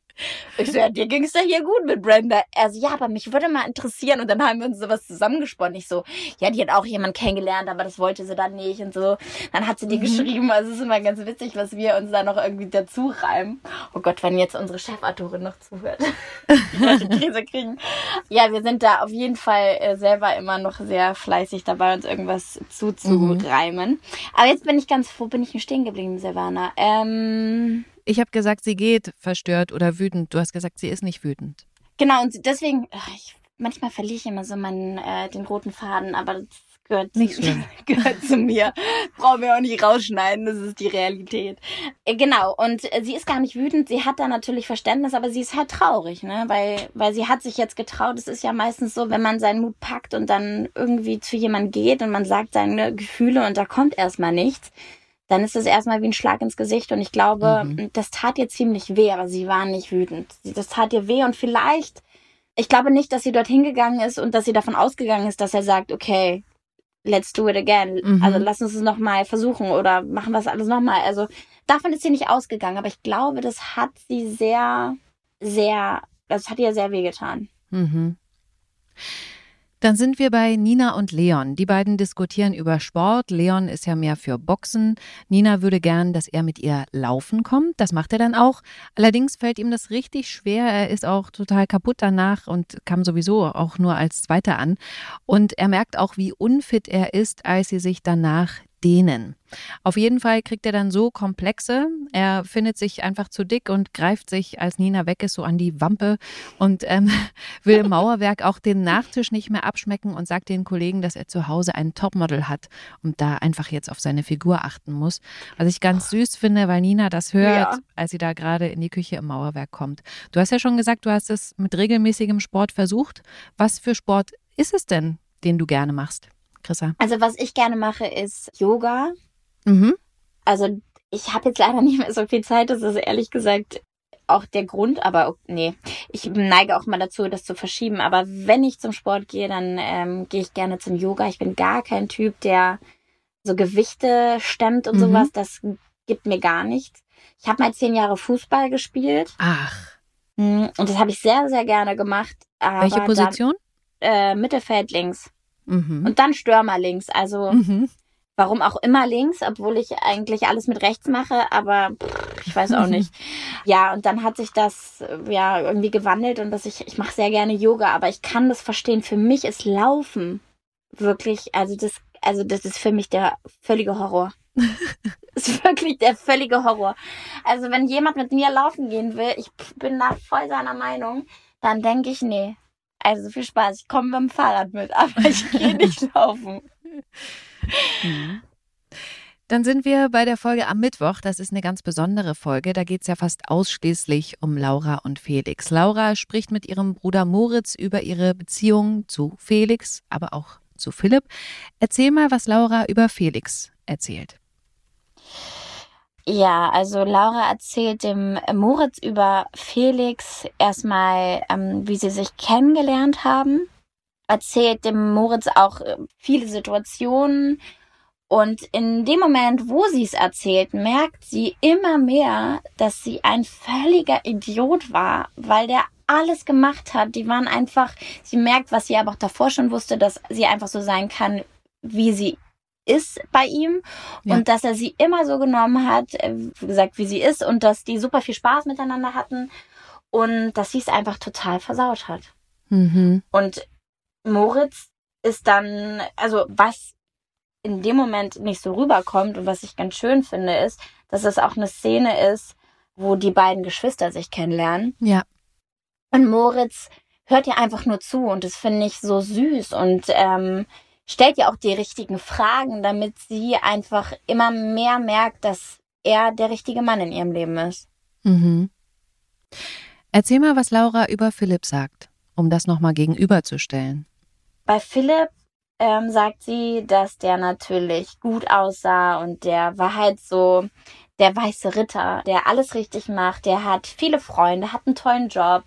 Ich so, ja, dir ging es ja hier gut mit Brenda. Er so, ja, aber mich würde mal interessieren. Und dann haben wir uns sowas zusammengesponnen. Ich so, ja, die hat auch jemanden kennengelernt, aber das wollte sie dann nicht und so. Dann hat sie dir geschrieben. Also es ist immer ganz witzig, was wir uns da noch irgendwie dazu reimen. Oh Gott, wenn jetzt unsere Chefautorin noch zuhört. *laughs* Die Krise kriegen. Ja, wir sind da auf jeden Fall äh, selber immer noch sehr fleißig dabei, uns irgendwas zuzureimen. Aber jetzt bin ich ganz froh, bin ich stehen geblieben, Silvana. Ähm, Ich habe gesagt, sie geht verstört oder wütend. Du hast gesagt, sie ist nicht wütend. Genau, und deswegen, ach, ich, manchmal verliere ich immer so meinen, äh, den roten Faden, aber das gehört, Nicht zu, *laughs* gehört zu mir. Brauchen wir auch nicht rausschneiden, das ist die Realität. Äh, genau, und äh, sie ist gar nicht wütend, sie hat da natürlich Verständnis, aber sie ist halt traurig, ne? Weil, weil sie hat sich jetzt getraut. Es ist ja meistens so, wenn man seinen Mut packt und dann irgendwie zu jemandem geht und man sagt seine Gefühle und da kommt erstmal nichts. Dann ist es erstmal wie ein Schlag ins Gesicht und ich glaube, das tat ihr ziemlich weh, aber sie war nicht wütend. Das tat ihr weh und vielleicht ich glaube nicht, dass sie dorthin gegangen ist und dass sie davon ausgegangen ist, dass er sagt, okay, let's do it again. Mhm. Also lass uns es nochmal versuchen oder machen wir es alles nochmal. Also davon ist sie nicht ausgegangen, aber ich glaube, das hat sie sehr, sehr, das hat ihr sehr wehgetan. Mhm. Dann sind wir bei Nina und Leon. Die beiden diskutieren über Sport. Leon ist ja mehr für Boxen. Nina würde gern, dass er mit ihr laufen kommt. Das macht er dann auch. Allerdings fällt ihm das richtig schwer. Er ist auch total kaputt danach und kam sowieso auch nur als Zweiter an. Und er merkt auch, wie unfit er ist, als sie sich danach dehnen. Auf jeden Fall kriegt er dann so Komplexe. Er findet sich einfach zu dick und greift sich, als Nina weg ist, so an die Wampe und ähm, *laughs* will im Mauerwerk auch den Nachtisch nicht mehr abschmecken und sagt den Kollegen, dass er zu Hause einen Topmodel hat und da einfach jetzt auf seine Figur achten muss. Was ich ganz süß finde, weil Nina das hört, Ja. als sie da gerade in die Küche im Mauerwerk kommt. Du hast ja schon gesagt, du hast es mit regelmäßigem Sport versucht. Was für Sport ist es denn, den du gerne machst, Chrissa? Also was ich gerne mache, ist Yoga. Mhm. Also ich habe jetzt leider nicht mehr so viel Zeit, das ist ehrlich gesagt auch der Grund, aber nee, ich neige auch mal dazu, das zu verschieben. Aber wenn ich zum Sport gehe, dann ähm, gehe ich gerne zum Yoga. Ich bin gar kein Typ, der so Gewichte stemmt und Mhm. sowas. Das gibt mir gar nichts. Ich habe mal zehn Jahre Fußball gespielt Ach, mm, und das habe ich sehr, sehr gerne gemacht. Welche Position? Dann, äh, Mittelfeld links Mhm. und dann Stürmer links. Also Mhm. Warum auch immer links, obwohl ich eigentlich alles mit rechts mache, aber pff, ich weiß auch nicht. *laughs* Ja, und dann hat sich das ja irgendwie gewandelt und dass ich ich mache sehr gerne Yoga, aber ich kann das verstehen. Für mich ist Laufen wirklich, also das also das ist für mich der völlige Horror. *laughs* Das ist wirklich der völlige Horror. Also wenn jemand mit mir laufen gehen will, ich bin da voll seiner Meinung, dann denke ich, nee. Also viel Spaß, ich komme mit dem Fahrrad mit, *laughs* aber ich gehe nicht *laughs* laufen. Dann sind wir bei der Folge am Mittwoch. Das ist eine ganz besondere Folge. Da geht es ja fast ausschließlich um Laura und Felix. Laura spricht mit ihrem Bruder Moritz über ihre Beziehung zu Felix, aber auch zu Philipp. Erzähl mal, was Laura über Felix erzählt. Ja, also Laura erzählt dem Moritz über Felix erstmal, ähm, wie sie sich kennengelernt haben. Erzählt dem Moritz auch äh, viele Situationen. Und in dem Moment, wo sie es erzählt, merkt sie immer mehr, dass sie ein völliger Idiot war, weil der alles gemacht hat. Die waren einfach, sie merkt, was sie aber auch davor schon wusste, dass sie einfach so sein kann, wie sie ist bei ihm Ja. und dass er sie immer so genommen hat, äh, wie gesagt, wie sie ist und dass die super viel Spaß miteinander hatten und dass sie es einfach total versaut hat. Mhm. Und Moritz ist dann, also was in dem Moment nicht so rüberkommt und was ich ganz schön finde, ist, dass es auch eine Szene ist, wo die beiden Geschwister sich kennenlernen. Ja. Und Moritz hört ihr einfach nur zu und das finde ich so süß und ähm, stellt ihr auch die richtigen Fragen, damit sie einfach immer mehr merkt, dass er der richtige Mann in ihrem Leben ist. Mhm. Erzähl mal, was Laura über Philipp sagt, um das nochmal gegenüberzustellen. Bei Philipp ähm, sagt sie, dass der natürlich gut aussah und der war halt so der weiße Ritter, der alles richtig macht, der hat viele Freunde, hat einen tollen Job,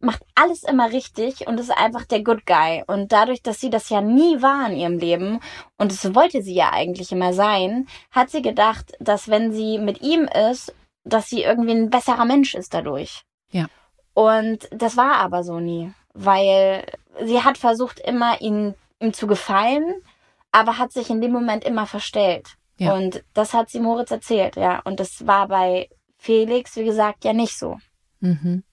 macht alles immer richtig und ist einfach der Good Guy. Und dadurch, dass sie das ja nie war in ihrem Leben und das wollte sie ja eigentlich immer sein, hat sie gedacht, dass wenn sie mit ihm ist, dass sie irgendwie ein besserer Mensch ist dadurch. Ja. Und das war aber so nie, weil sie hat versucht, immer ihn, ihm zu gefallen, aber hat sich in dem Moment immer verstellt. Ja. Und das hat sie Moritz erzählt, ja. Und das war bei Felix, wie gesagt, ja nicht so. Mhm.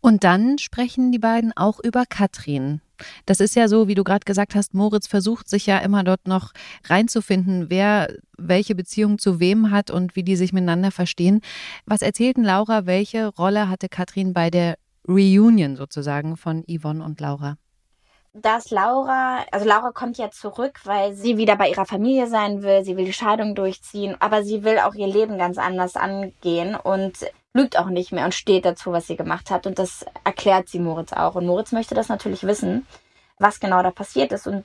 Und dann sprechen die beiden auch über Katrin. Das ist ja so, wie du gerade gesagt hast, Moritz versucht sich ja immer dort noch reinzufinden, wer welche Beziehung zu wem hat und wie die sich miteinander verstehen. Was erzählten Laura, welche Rolle hatte Katrin bei der Reunion sozusagen von Yvonne und Laura? Dass Laura, also Laura kommt ja zurück, weil sie wieder bei ihrer Familie sein will, sie will die Scheidung durchziehen, aber sie will auch ihr Leben ganz anders angehen und lügt auch nicht mehr und steht dazu, was sie gemacht hat. Und das erklärt sie Moritz auch. Und Moritz möchte das natürlich wissen, was genau da passiert ist. Und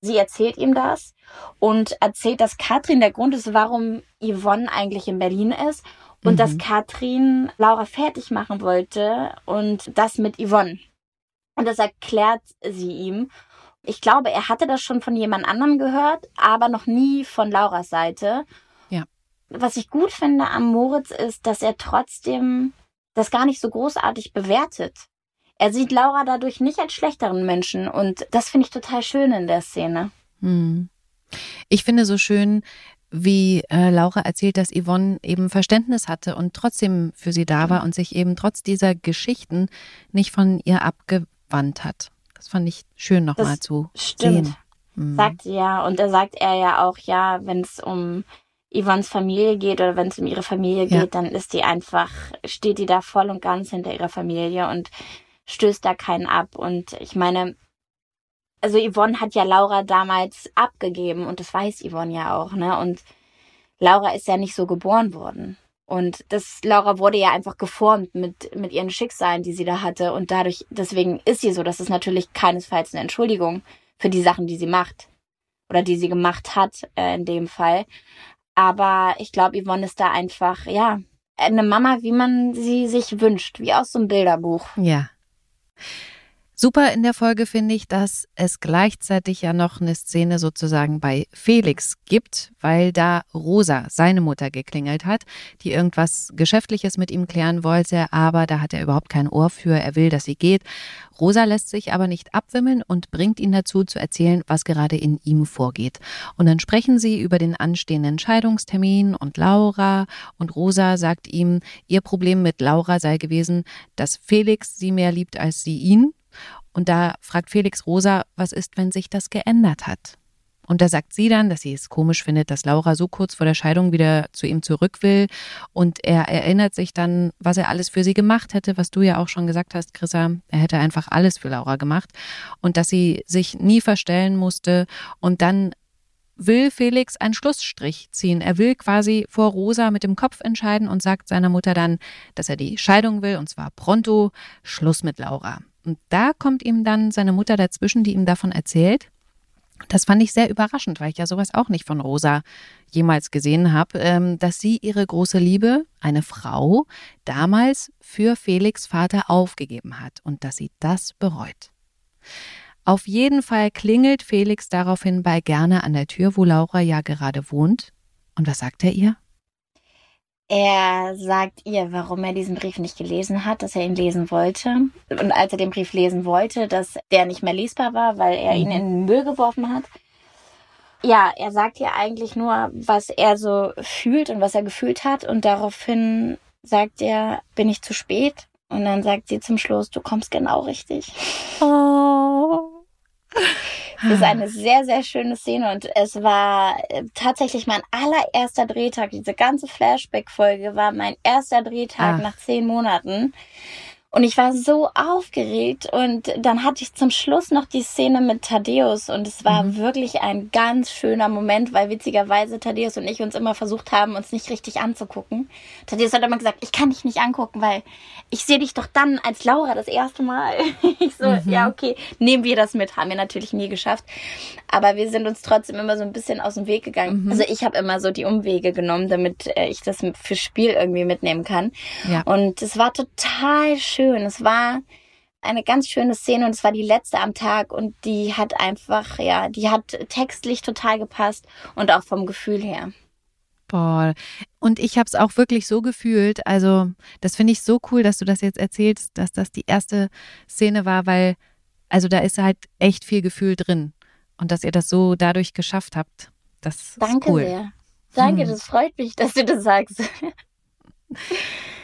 sie erzählt ihm das und erzählt, dass Katrin der Grund ist, warum Yvonne eigentlich in Berlin ist. Und Mhm. dass Katrin Laura fertig machen wollte und das mit Yvonne. Und das erklärt sie ihm. Ich glaube, er hatte das schon von jemand anderem gehört, aber noch nie von Lauras Seite. Ja. Was ich gut finde am Moritz ist, dass er trotzdem das gar nicht so großartig bewertet. Er sieht Laura dadurch nicht als schlechteren Menschen und das finde ich total schön in der Szene. Hm. Ich finde so schön, wie äh, Laura erzählt, dass Yvonne eben Verständnis hatte und trotzdem für sie da war und sich eben trotz dieser Geschichten nicht von ihr abgewandt hat. Das fand ich schön nochmal zu stimmt. sehen. Hm. Sagt ja. Und da sagt er ja auch, ja, wenn es um Yvonnes Familie geht oder wenn es um ihre Familie Ja. geht, dann ist die einfach, steht die da voll und ganz hinter ihrer Familie und stößt da keinen ab. Und ich meine, also Yvonne hat ja Laura damals abgegeben und das weiß Yvonne ja auch, ne? Und Laura ist ja nicht so geboren worden. Und das, Laura wurde ja einfach geformt mit, mit ihren Schicksalen, die sie da hatte. Und dadurch, deswegen ist sie so. Das ist natürlich keinesfalls eine Entschuldigung für die Sachen, die sie macht. Oder die sie gemacht hat, äh, in dem Fall. Aber ich glaube, Yvonne ist da einfach, ja, eine Mama, wie man sie sich wünscht, wie aus so einem Bilderbuch. Ja. Super in der Folge finde ich, dass es gleichzeitig ja noch eine Szene sozusagen bei Felix gibt, weil da Rosa, seine Mutter, geklingelt hat, die irgendwas Geschäftliches mit ihm klären wollte, aber da hat er überhaupt kein Ohr für, er will, dass sie geht. Rosa lässt sich aber nicht abwimmeln und bringt ihn dazu zu erzählen, was gerade in ihm vorgeht. Und dann sprechen sie über den anstehenden Scheidungstermin und Laura und Rosa sagt ihm, ihr Problem mit Laura sei gewesen, dass Felix sie mehr liebt als sie ihn. Und da fragt Felix Rosa, was ist, wenn sich das geändert hat? Und da sagt sie dann, dass sie es komisch findet, dass Laura so kurz vor der Scheidung wieder zu ihm zurück will. Und er erinnert sich dann, was er alles für sie gemacht hätte, was du ja auch schon gesagt hast, Chrissa. Er hätte einfach alles für Laura gemacht. Und dass sie sich nie verstellen musste. Und dann will Felix einen Schlussstrich ziehen. Er will quasi vor Rosa mit dem Kopf entscheiden und sagt seiner Mutter dann, dass er die Scheidung will, und zwar pronto, Schluss mit Laura. Und da kommt ihm dann seine Mutter dazwischen, die ihm davon erzählt. Das fand ich sehr überraschend, weil ich ja sowas auch nicht von Rosa jemals gesehen habe, ähm, dass sie ihre große Liebe, eine Frau, damals für Felix Vater aufgegeben hat und dass sie das bereut. Auf jeden Fall klingelt Felix daraufhin bei Gerne an der Tür, wo Laura ja gerade wohnt. Und was sagt er ihr? Er sagt ihr, warum er diesen Brief nicht gelesen hat, dass er ihn lesen wollte. Und als er den Brief lesen wollte, dass der nicht mehr lesbar war, weil er ihn in den Müll geworfen hat. Ja, er sagt ihr eigentlich nur, was er so fühlt und was er gefühlt hat. Und daraufhin sagt er, bin ich zu spät? Und dann sagt sie zum Schluss, du kommst genau richtig. Oh. Das ist eine sehr, sehr schöne Szene und es war äh, tatsächlich mein allererster Drehtag. Diese ganze Flashback-Folge war mein erster Drehtag Ach. nach zehn Monaten. Und ich war so aufgeregt und dann hatte ich zum Schluss noch die Szene mit Thaddeus und es war wirklich ein ganz schöner Moment, weil witzigerweise Thaddeus und ich uns immer versucht haben, uns nicht richtig anzugucken. Thaddeus hat immer gesagt, ich kann dich nicht angucken, weil ich sehe dich doch dann als Laura das erste Mal. *laughs* Ich so, ja, okay, nehmen wir das mit. Haben wir natürlich nie geschafft. Aber wir sind uns trotzdem immer so ein bisschen aus dem Weg gegangen. Also ich habe immer so die Umwege genommen, damit äh, ich das für Spiel irgendwie mitnehmen kann. Ja. Und es war total schön. Es war eine ganz schöne Szene und es war die letzte am Tag und die hat einfach, ja, die hat textlich total gepasst und auch vom Gefühl her. Boah. Und ich habe es auch wirklich so gefühlt. Also, das finde ich so cool, dass du das jetzt erzählst, dass das die erste Szene war, weil, also da ist halt echt viel Gefühl drin. Und dass ihr das so dadurch geschafft habt. Das Danke ist cool. sehr. Danke, Hm. das freut mich, dass du das sagst. *laughs*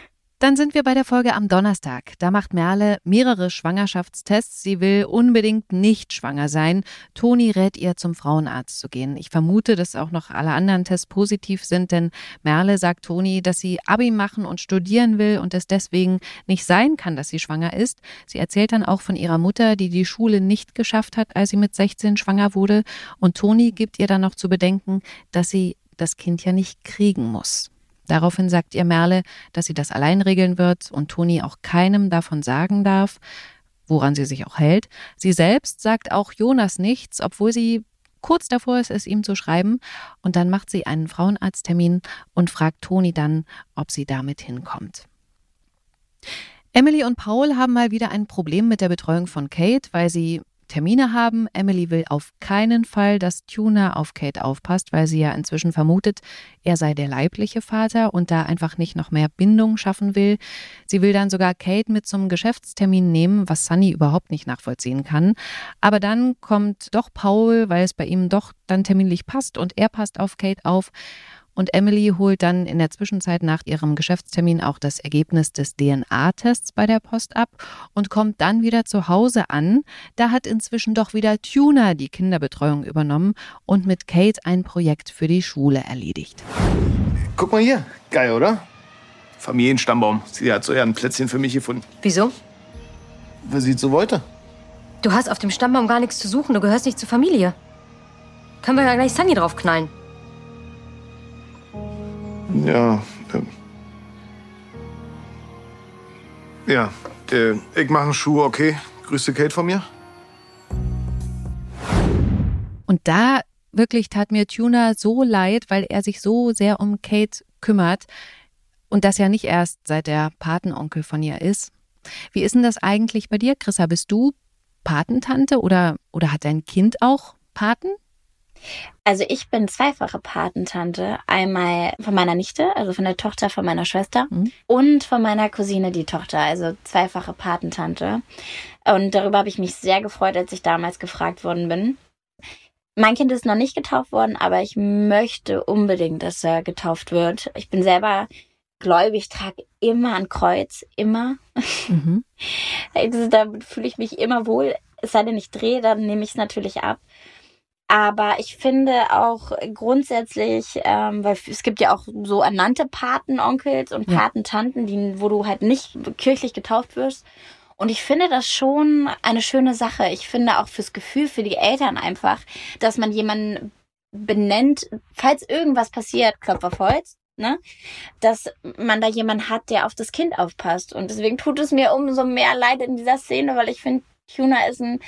Dann sind wir bei der Folge am Donnerstag. Da macht Merle mehrere Schwangerschaftstests. Sie will unbedingt nicht schwanger sein. Toni rät ihr, zum Frauenarzt zu gehen. Ich vermute, dass auch noch alle anderen Tests positiv sind, denn Merle sagt Toni, dass sie Abi machen und studieren will und es deswegen nicht sein kann, dass sie schwanger ist. Sie erzählt dann auch von ihrer Mutter, die die Schule nicht geschafft hat, als sie mit 16 schwanger wurde. Und Toni gibt ihr dann noch zu bedenken, dass sie das Kind ja nicht kriegen muss. Daraufhin sagt ihr Merle, dass sie das allein regeln wird und Toni auch keinem davon sagen darf, woran sie sich auch hält. Sie selbst sagt auch Jonas nichts, obwohl sie kurz davor ist, es ihm zu schreiben. Und dann macht sie einen Frauenarzttermin und fragt Toni dann, ob sie damit hinkommt. Emily und Paul haben mal wieder ein Problem mit der Betreuung von Kate, weil sie Termine haben. Emily will auf keinen Fall, dass Tuna auf Kate aufpasst, weil sie ja inzwischen vermutet, er sei der leibliche Vater und da einfach nicht noch mehr Bindung schaffen will. Sie will dann sogar Kate mit zum Geschäftstermin nehmen, was Sunny überhaupt nicht nachvollziehen kann. Aber dann kommt doch Paul, weil es bei ihm doch dann terminlich passt und er passt auf Kate auf. Und Emily holt dann in der Zwischenzeit nach ihrem Geschäftstermin auch das Ergebnis des DNA-Tests bei der Post ab und kommt dann wieder zu Hause an. Da hat inzwischen doch wieder Tuna die Kinderbetreuung übernommen und mit Kate ein Projekt für die Schule erledigt. Guck mal hier. Geil, oder? Familienstammbaum. Sie hat so eher ein Plätzchen für mich gefunden. Wieso? Weil sie so wollte. Du hast auf dem Stammbaum gar nichts zu suchen. Du gehörst nicht zur Familie. Können wir ja gleich Sunny draufknallen. Ja. Ja, äh, ich mache einen Schuh, okay? Grüße Kate von mir. Und da wirklich tat mir Tuna so leid, weil er sich so sehr um Kate kümmert und das ja nicht erst seit der Patenonkel von ihr ist. Wie ist denn das eigentlich bei dir, Chrissa? Bist du Patentante oder, oder hat dein Kind auch Paten? Also ich bin zweifache Patentante. Einmal von meiner Nichte, also von der Tochter von meiner Schwester Mhm. und von meiner Cousine die Tochter, also zweifache Patentante. Und darüber habe ich mich sehr gefreut, als ich damals gefragt worden bin. Mein Kind ist noch nicht getauft worden, aber ich möchte unbedingt, dass er getauft wird. Ich bin selber gläubig, trage immer ein Kreuz, immer. Mhm. *laughs* Also, da fühle ich mich immer wohl. Es sei denn, ich drehe, dann nehme ich es natürlich ab. Aber ich finde auch grundsätzlich, ähm, weil es gibt ja auch so ernannte Patenonkels und. Patentanten, die, wo du halt nicht kirchlich getauft wirst. Und ich finde das schon eine schöne Sache. Ich finde auch fürs Gefühl, für die Eltern einfach, dass man jemanden benennt, falls irgendwas passiert, Klopf auf Holz, ne? Dass man da jemanden hat, der auf das Kind aufpasst. Und deswegen tut es mir umso mehr leid in dieser Szene, weil ich finde, Tuna ist ein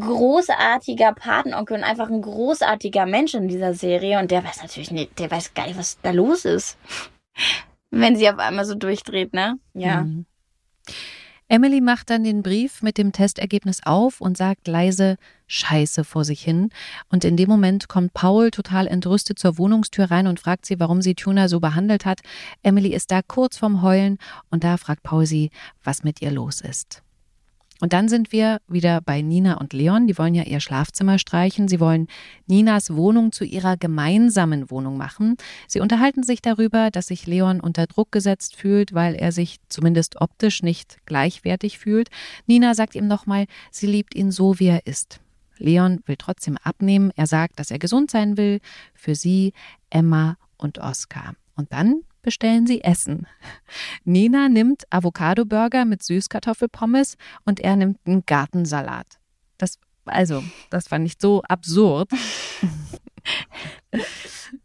großartiger Patenonkel und einfach ein großartiger Mensch in dieser Serie. Und der weiß natürlich nicht, der weiß gar nicht, was da los ist. *laughs* Wenn sie auf einmal so durchdreht, ne? Ja. Mhm. Emily macht dann den Brief mit dem Testergebnis auf und sagt leise Scheiße vor sich hin. Und in dem Moment kommt Paul total entrüstet zur Wohnungstür rein und fragt sie, warum sie Tuna so behandelt hat. Emily ist da kurz vorm Heulen und da fragt Paul sie, was mit ihr los ist. Und dann sind wir wieder bei Nina und Leon. Die wollen ja ihr Schlafzimmer streichen. Sie wollen Ninas Wohnung zu ihrer gemeinsamen Wohnung machen. Sie unterhalten sich darüber, dass sich Leon unter Druck gesetzt fühlt, weil er sich zumindest optisch nicht gleichwertig fühlt. Nina sagt ihm nochmal, sie liebt ihn so, wie er ist. Leon will trotzdem abnehmen. Er sagt, dass er gesund sein will. Für sie, Emma und Oskar. Und dann bestellen sie Essen. Nina nimmt Avocado-Burger mit Süßkartoffelpommes und er nimmt einen Gartensalat. Das, also, das fand ich so absurd. *laughs*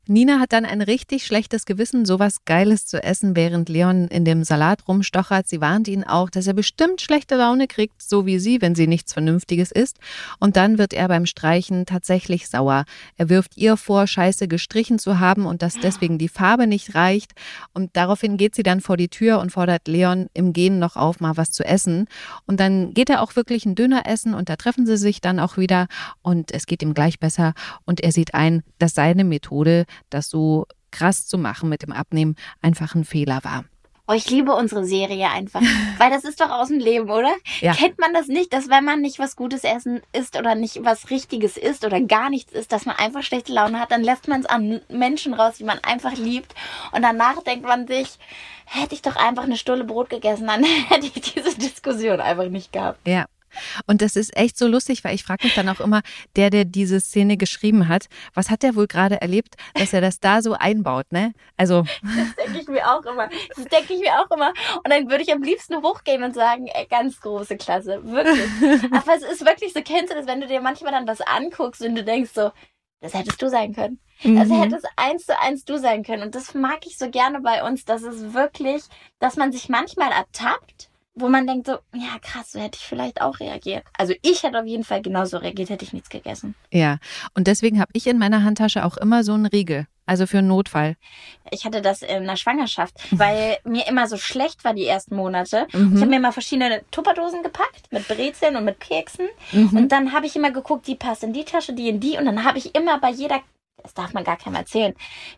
Nina hat dann ein richtig schlechtes Gewissen, sowas Geiles zu essen, während Leon in dem Salat rumstochert. Sie warnt ihn auch, dass er bestimmt schlechte Laune kriegt, so wie sie, wenn sie nichts Vernünftiges isst. Und dann wird er beim Streichen tatsächlich sauer. Er wirft ihr vor, scheiße gestrichen zu haben und dass deswegen die Farbe nicht reicht. Und daraufhin geht sie dann vor die Tür und fordert Leon im Gehen noch auf, mal was zu essen. Und dann geht er auch wirklich einen Döner essen und da treffen sie sich dann auch wieder und es geht ihm gleich besser. Und er sieht ein, dass seine Methode, das so krass zu machen mit dem Abnehmen einfach ein Fehler war. Oh, ich liebe unsere Serie einfach. *laughs* Weil das ist doch aus dem Leben, oder? Ja. Kennt man das nicht, dass wenn man nicht was Gutes essen isst oder nicht was Richtiges isst oder gar nichts isst, dass man einfach schlechte Laune hat, dann lässt man es an Menschen raus, die man einfach liebt. Und danach denkt man sich, hätte ich doch einfach eine Stulle Brot gegessen, dann *laughs* hätte ich diese Diskussion einfach nicht gehabt. Ja. Und das ist echt so lustig, weil ich frage mich dann auch immer, der, der diese Szene geschrieben hat, was hat der wohl gerade erlebt, dass er das da so einbaut, ne? Also, Das denke ich mir auch immer. Das denke ich mir auch immer. Und dann würde ich am liebsten hochgehen und sagen, ey, ganz große Klasse. Wirklich. *laughs* Aber es ist wirklich so, kennst du das, wenn du dir manchmal dann was anguckst und du denkst so, das hättest du sein können. Das mhm. hätte es eins zu eins du sein können. Und das mag ich so gerne bei uns, dass es wirklich, dass man sich manchmal ertappt, wo man denkt so, ja krass, so hätte ich vielleicht auch reagiert. Also ich hätte auf jeden Fall genauso reagiert, hätte ich nichts gegessen. ja. Und deswegen habe ich in meiner Handtasche auch immer so einen Riegel. Also für einen Notfall. Ich hatte das in der Schwangerschaft, weil *laughs* mir immer so schlecht war die ersten Monate. Mhm. Ich habe mir mal verschiedene Tupperdosen gepackt mit Brezeln und mit Keksen. Mhm. Und dann habe ich immer geguckt, die passt in die Tasche, die in die. Und dann habe ich immer bei jeder, das darf man gar keinem erzählen,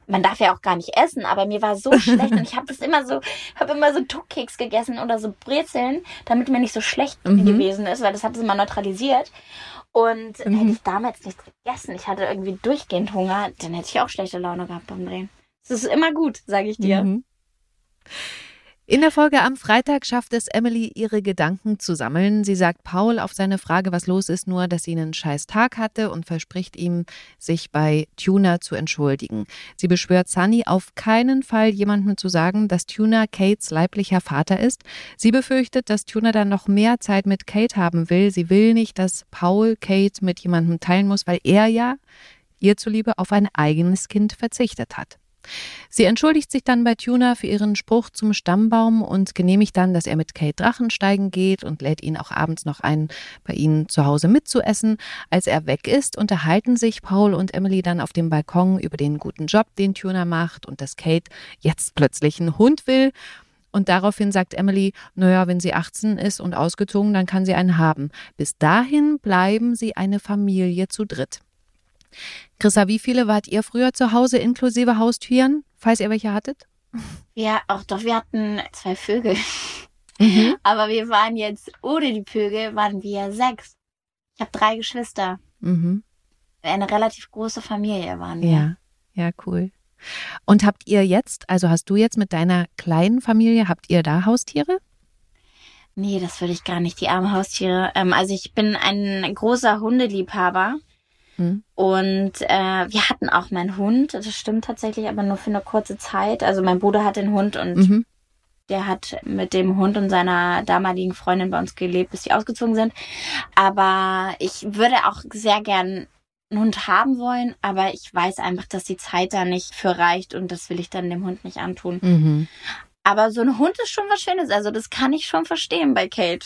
man darf ja auch gar nicht essen, aber mir war so *laughs* schlecht und ich habe das immer so, habe immer so Tuckkeks gegessen oder so Brezeln, damit mir nicht so schlecht Mhm. gewesen ist, weil das hat es immer neutralisiert. Und Mhm. hätte ich damals nichts gegessen, ich hatte irgendwie durchgehend Hunger, dann hätte ich auch schlechte Laune gehabt beim Drehen. Es ist immer gut, sage ich dir. Mhm. In der Folge am Freitag schafft es Emily, ihre Gedanken zu sammeln. Sie sagt Paul auf seine Frage, was los ist, nur, dass sie einen scheiß Tag hatte und verspricht ihm, sich bei Tuna zu entschuldigen. Sie beschwört Sunny, auf keinen Fall jemandem zu sagen, dass Tuna Kates leiblicher Vater ist. Sie befürchtet, dass Tuna dann noch mehr Zeit mit Kate haben will. Sie will nicht, dass Paul Kate mit jemandem teilen muss, weil er ja ihr zuliebe auf ein eigenes Kind verzichtet hat. Sie entschuldigt sich dann bei Tuna für ihren Spruch zum Stammbaum und genehmigt dann, dass er mit Kate Drachensteigen geht und lädt ihn auch abends noch ein, bei ihnen zu Hause mitzuessen. Als er weg ist, unterhalten sich Paul und Emily dann auf dem Balkon über den guten Job, den Tuna macht und dass Kate jetzt plötzlich einen Hund will. Und daraufhin sagt Emily, naja, wenn sie 18 ist und ausgezogen, dann kann sie einen haben. Bis dahin bleiben sie eine Familie zu dritt. Chrissa, wie viele wart ihr früher zu Hause inklusive Haustieren, falls ihr welche hattet? Ja, auch doch, wir hatten zwei Vögel. Mhm. *laughs* Aber wir waren jetzt, ohne die Vögel, waren wir sechs. Ich habe drei Geschwister. Mhm. Eine relativ große Familie waren wir. Ja, ja, cool. Und habt ihr jetzt, also hast du jetzt mit deiner kleinen Familie, habt ihr da Haustiere? Nee, das würde ich gar nicht, die armen Haustiere. Ähm, also ich bin ein großer Hundeliebhaber. Hm. Und äh, wir hatten auch meinen Hund, das stimmt tatsächlich, aber nur für eine kurze Zeit. Also mein Bruder hat den Hund und Mhm. der hat mit dem Hund und seiner damaligen Freundin bei uns gelebt, bis sie ausgezogen sind. Aber ich würde auch sehr gern einen Hund haben wollen, aber ich weiß einfach, dass die Zeit da nicht für reicht und das will ich dann dem Hund nicht antun. Mhm. Aber so ein Hund ist schon was Schönes, also das kann ich schon verstehen bei Kate.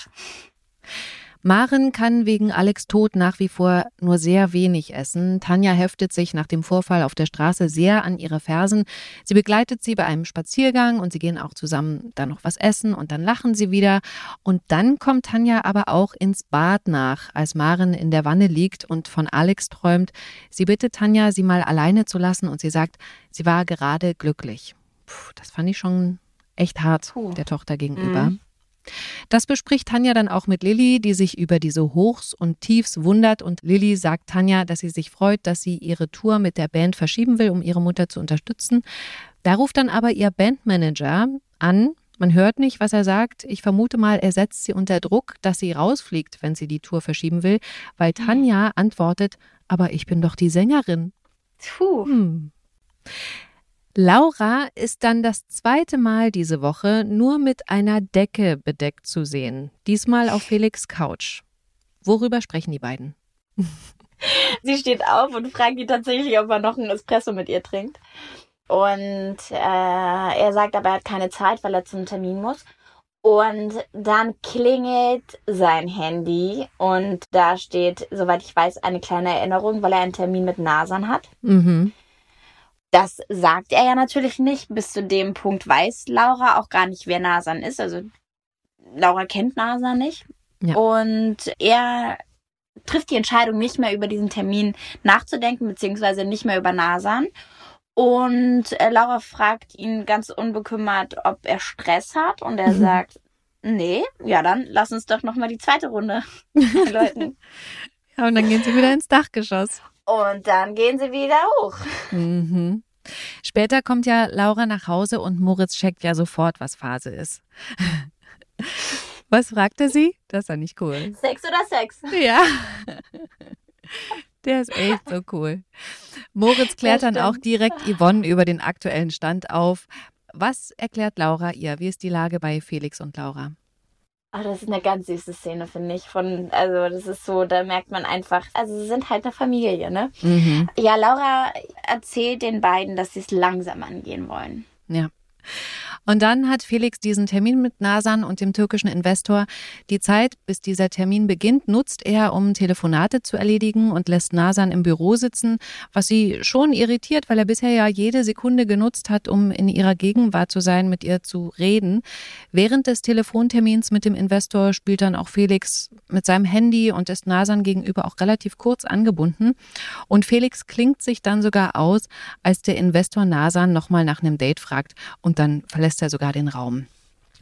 Maren kann wegen Alex Tod nach wie vor nur sehr wenig essen. Tanja heftet sich nach dem Vorfall auf der Straße sehr an ihre Fersen. Sie begleitet sie bei einem Spaziergang und sie gehen auch zusammen dann noch was essen und dann lachen sie wieder. Und dann kommt Tanja aber auch ins Bad nach, als Maren in der Wanne liegt und von Alex träumt. Sie bittet Tanja, sie mal alleine zu lassen und sie sagt, sie war gerade glücklich. Puh, das fand ich schon echt hart Puh. der Tochter gegenüber. Mhm. Das bespricht Tanja dann auch mit Lilly, die sich über diese Hochs und Tiefs wundert. Und Lilly sagt Tanja, dass sie sich freut, dass sie ihre Tour mit der Band verschieben will, um ihre Mutter zu unterstützen. Da ruft dann aber ihr Bandmanager an. Man hört nicht, was er sagt. Ich vermute mal, er setzt sie unter Druck, dass sie rausfliegt, wenn sie die Tour verschieben will, weil Tanja antwortet, aber ich bin doch die Sängerin. Puh. Hm. Laura ist dann das zweite Mal diese Woche nur mit einer Decke bedeckt zu sehen. Diesmal auf Felix Couch. Worüber sprechen die beiden? *laughs* Sie steht auf und fragt ihn tatsächlich, ob er noch einen Espresso mit ihr trinkt. Und äh, er sagt aber, er hat keine Zeit, weil er zum Termin muss. Und dann klingelt sein Handy und da steht, soweit ich weiß, eine kleine Erinnerung, weil er einen Termin mit Nasan hat. Mhm. Das sagt er ja natürlich nicht. Bis zu dem Punkt weiß Laura auch gar nicht, wer Nasan ist. Also Laura kennt Nasan nicht. Ja. Und er trifft die Entscheidung, nicht mehr über diesen Termin nachzudenken, beziehungsweise nicht mehr über Nasan. Und äh, Laura fragt ihn ganz unbekümmert, ob er Stress hat. Und er Mhm. sagt, nee, ja, dann lass uns doch nochmal die zweite Runde *laughs* läuten. *laughs* Ja, und dann gehen sie wieder ins Dachgeschoss. Und dann gehen sie wieder hoch. Mhm. Später kommt ja Laura nach Hause und Moritz checkt ja sofort, was Phase ist. *laughs* Was fragt er sie? Das ist ja nicht cool. Sex oder Sex? Ja. Der ist echt so cool. Moritz klärt dann auch direkt Yvonne über den aktuellen Stand auf. Was erklärt Laura ihr? Wie ist die Lage bei Felix und Laura? Oh, das ist eine ganz süße Szene, finde ich. Von, also, das ist so, da merkt man einfach, also, sie sind halt eine Familie, ne? Mhm. Ja, Laura erzählt den beiden, dass sie es langsam angehen wollen. Ja. Und dann hat Felix diesen Termin mit Nasan und dem türkischen Investor. Die Zeit, bis dieser Termin beginnt, nutzt er, um Telefonate zu erledigen und lässt Nasan im Büro sitzen, was sie schon irritiert, weil er bisher ja jede Sekunde genutzt hat, um in ihrer Gegenwart zu sein, mit ihr zu reden. Während des Telefontermins mit dem Investor spielt dann auch Felix mit seinem Handy und ist Nasan gegenüber auch relativ kurz angebunden. Und Felix klingt sich dann sogar aus, als der Investor Nasan nochmal nach einem Date fragt und dann verlässt er sogar den Raum.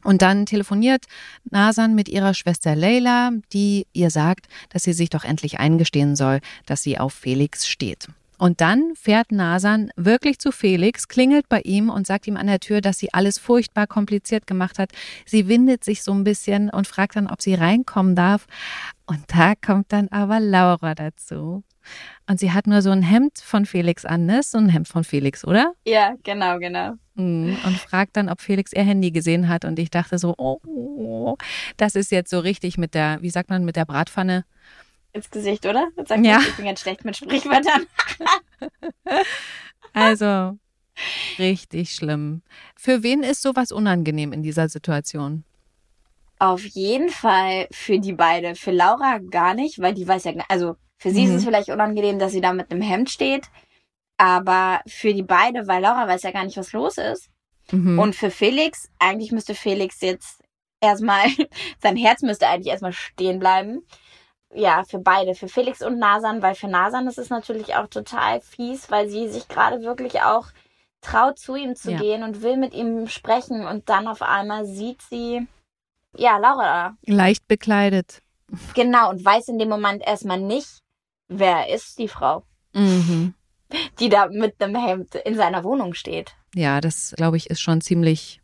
Und dann telefoniert Nasan mit ihrer Schwester Leila, die ihr sagt, dass sie sich doch endlich eingestehen soll, dass sie auf Felix steht. Und dann fährt Nasan wirklich zu Felix, klingelt bei ihm und sagt ihm an der Tür, dass sie alles furchtbar kompliziert gemacht hat. Sie windet sich so ein bisschen und fragt dann, ob sie reinkommen darf. Und da kommt dann aber Laura dazu. Und sie hat nur so ein Hemd von Felix an, ne? So ein Hemd von Felix, oder? Ja, genau, genau. Mhm. Und fragt dann, ob Felix ihr Handy gesehen hat. Und ich dachte so, oh, das ist jetzt so richtig mit der, wie sagt man, mit der Bratpfanne. Ins Gesicht, oder? Jetzt sag Ja. ich, ich bin ganz schlecht mit Sprichwörtern. *laughs* Also, richtig schlimm. Für wen ist sowas unangenehm in dieser Situation? Auf jeden Fall für die beide. Für Laura gar nicht, weil die weiß ja, also für sie Mhm. ist es vielleicht unangenehm, dass sie da mit einem Hemd steht. Aber für die beide, weil Laura weiß ja gar nicht, was los ist. Mhm. Und für Felix, eigentlich müsste Felix jetzt erstmal, *laughs* sein Herz müsste eigentlich erstmal stehen bleiben. Ja, für beide, für Felix und Nasan, weil für Nasan ist es natürlich auch total fies, weil sie sich gerade wirklich auch traut, zu ihm zu Ja. gehen und will mit ihm sprechen und dann auf einmal sieht sie, ja, Laura. Leicht bekleidet. Genau, und weiß in dem Moment erstmal nicht, wer ist die Frau, Mhm. die da mit einem Hemd in seiner Wohnung steht. Ja, das glaube ich ist schon ziemlich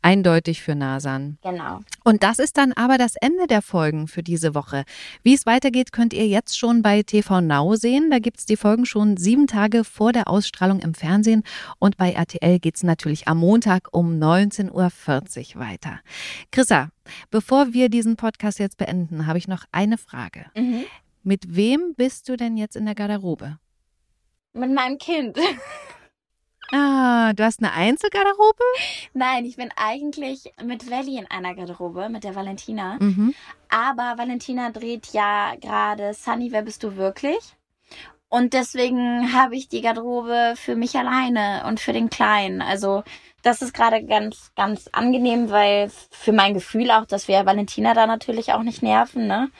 eindeutig für Nasan. Genau. Und das ist dann aber das Ende der Folgen für diese Woche. Wie es weitergeht, könnt ihr jetzt schon bei TV Now sehen. Da gibt's die Folgen schon sieben Tage vor der Ausstrahlung im Fernsehen. Und bei RTL geht's natürlich am Montag um 19.40 Uhr weiter. Chrissa, bevor wir diesen Podcast jetzt beenden, habe ich noch eine Frage. Mhm. Mit wem bist du denn jetzt in der Garderobe? Mit meinem Kind. *laughs* Ah, du hast eine Einzelgarderobe? Nein, ich bin eigentlich mit Welli in einer Garderobe, mit der Valentina. Mhm. Aber Valentina dreht ja gerade Sunny, wer bist du wirklich? Und deswegen habe ich die Garderobe für mich alleine und für den Kleinen. Also das ist gerade ganz, ganz angenehm, weil für mein Gefühl auch, dass wir Valentina da natürlich auch nicht nerven, ne?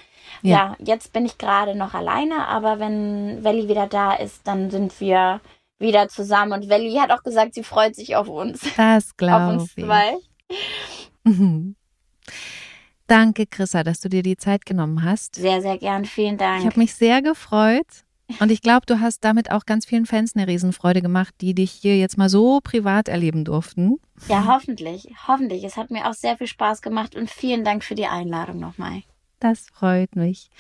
Ja. Ja, jetzt bin ich gerade noch alleine, aber wenn Welli wieder da ist, dann sind wir wieder zusammen. Und Welli hat auch gesagt, sie freut sich auf uns. Das *laughs* Auf glaube uns ich. zwei. Mhm. Danke, Chrissa, dass du dir die Zeit genommen hast. Sehr, sehr gern. Vielen Dank. Ich habe mich sehr gefreut. Und ich glaube, du hast damit auch ganz vielen Fans eine Riesenfreude gemacht, die dich hier jetzt mal so privat erleben durften. Ja, hoffentlich. Hoffentlich. Es hat mir auch sehr viel Spaß gemacht und vielen Dank für die Einladung nochmal. Das freut mich.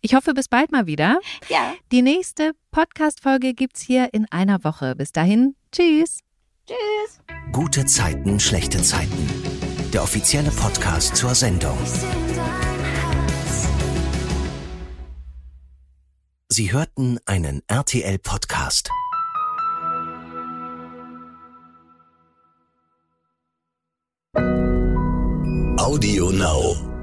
Ich hoffe, bis bald mal wieder. Ja, Die nächste Podcast-Folge gibt's hier in einer Woche. Bis dahin, tschüss. tschüss. Gute Zeiten, schlechte Zeiten. Der offizielle Podcast zur Sendung. Sie hörten einen RTL-Podcast. Audio Now.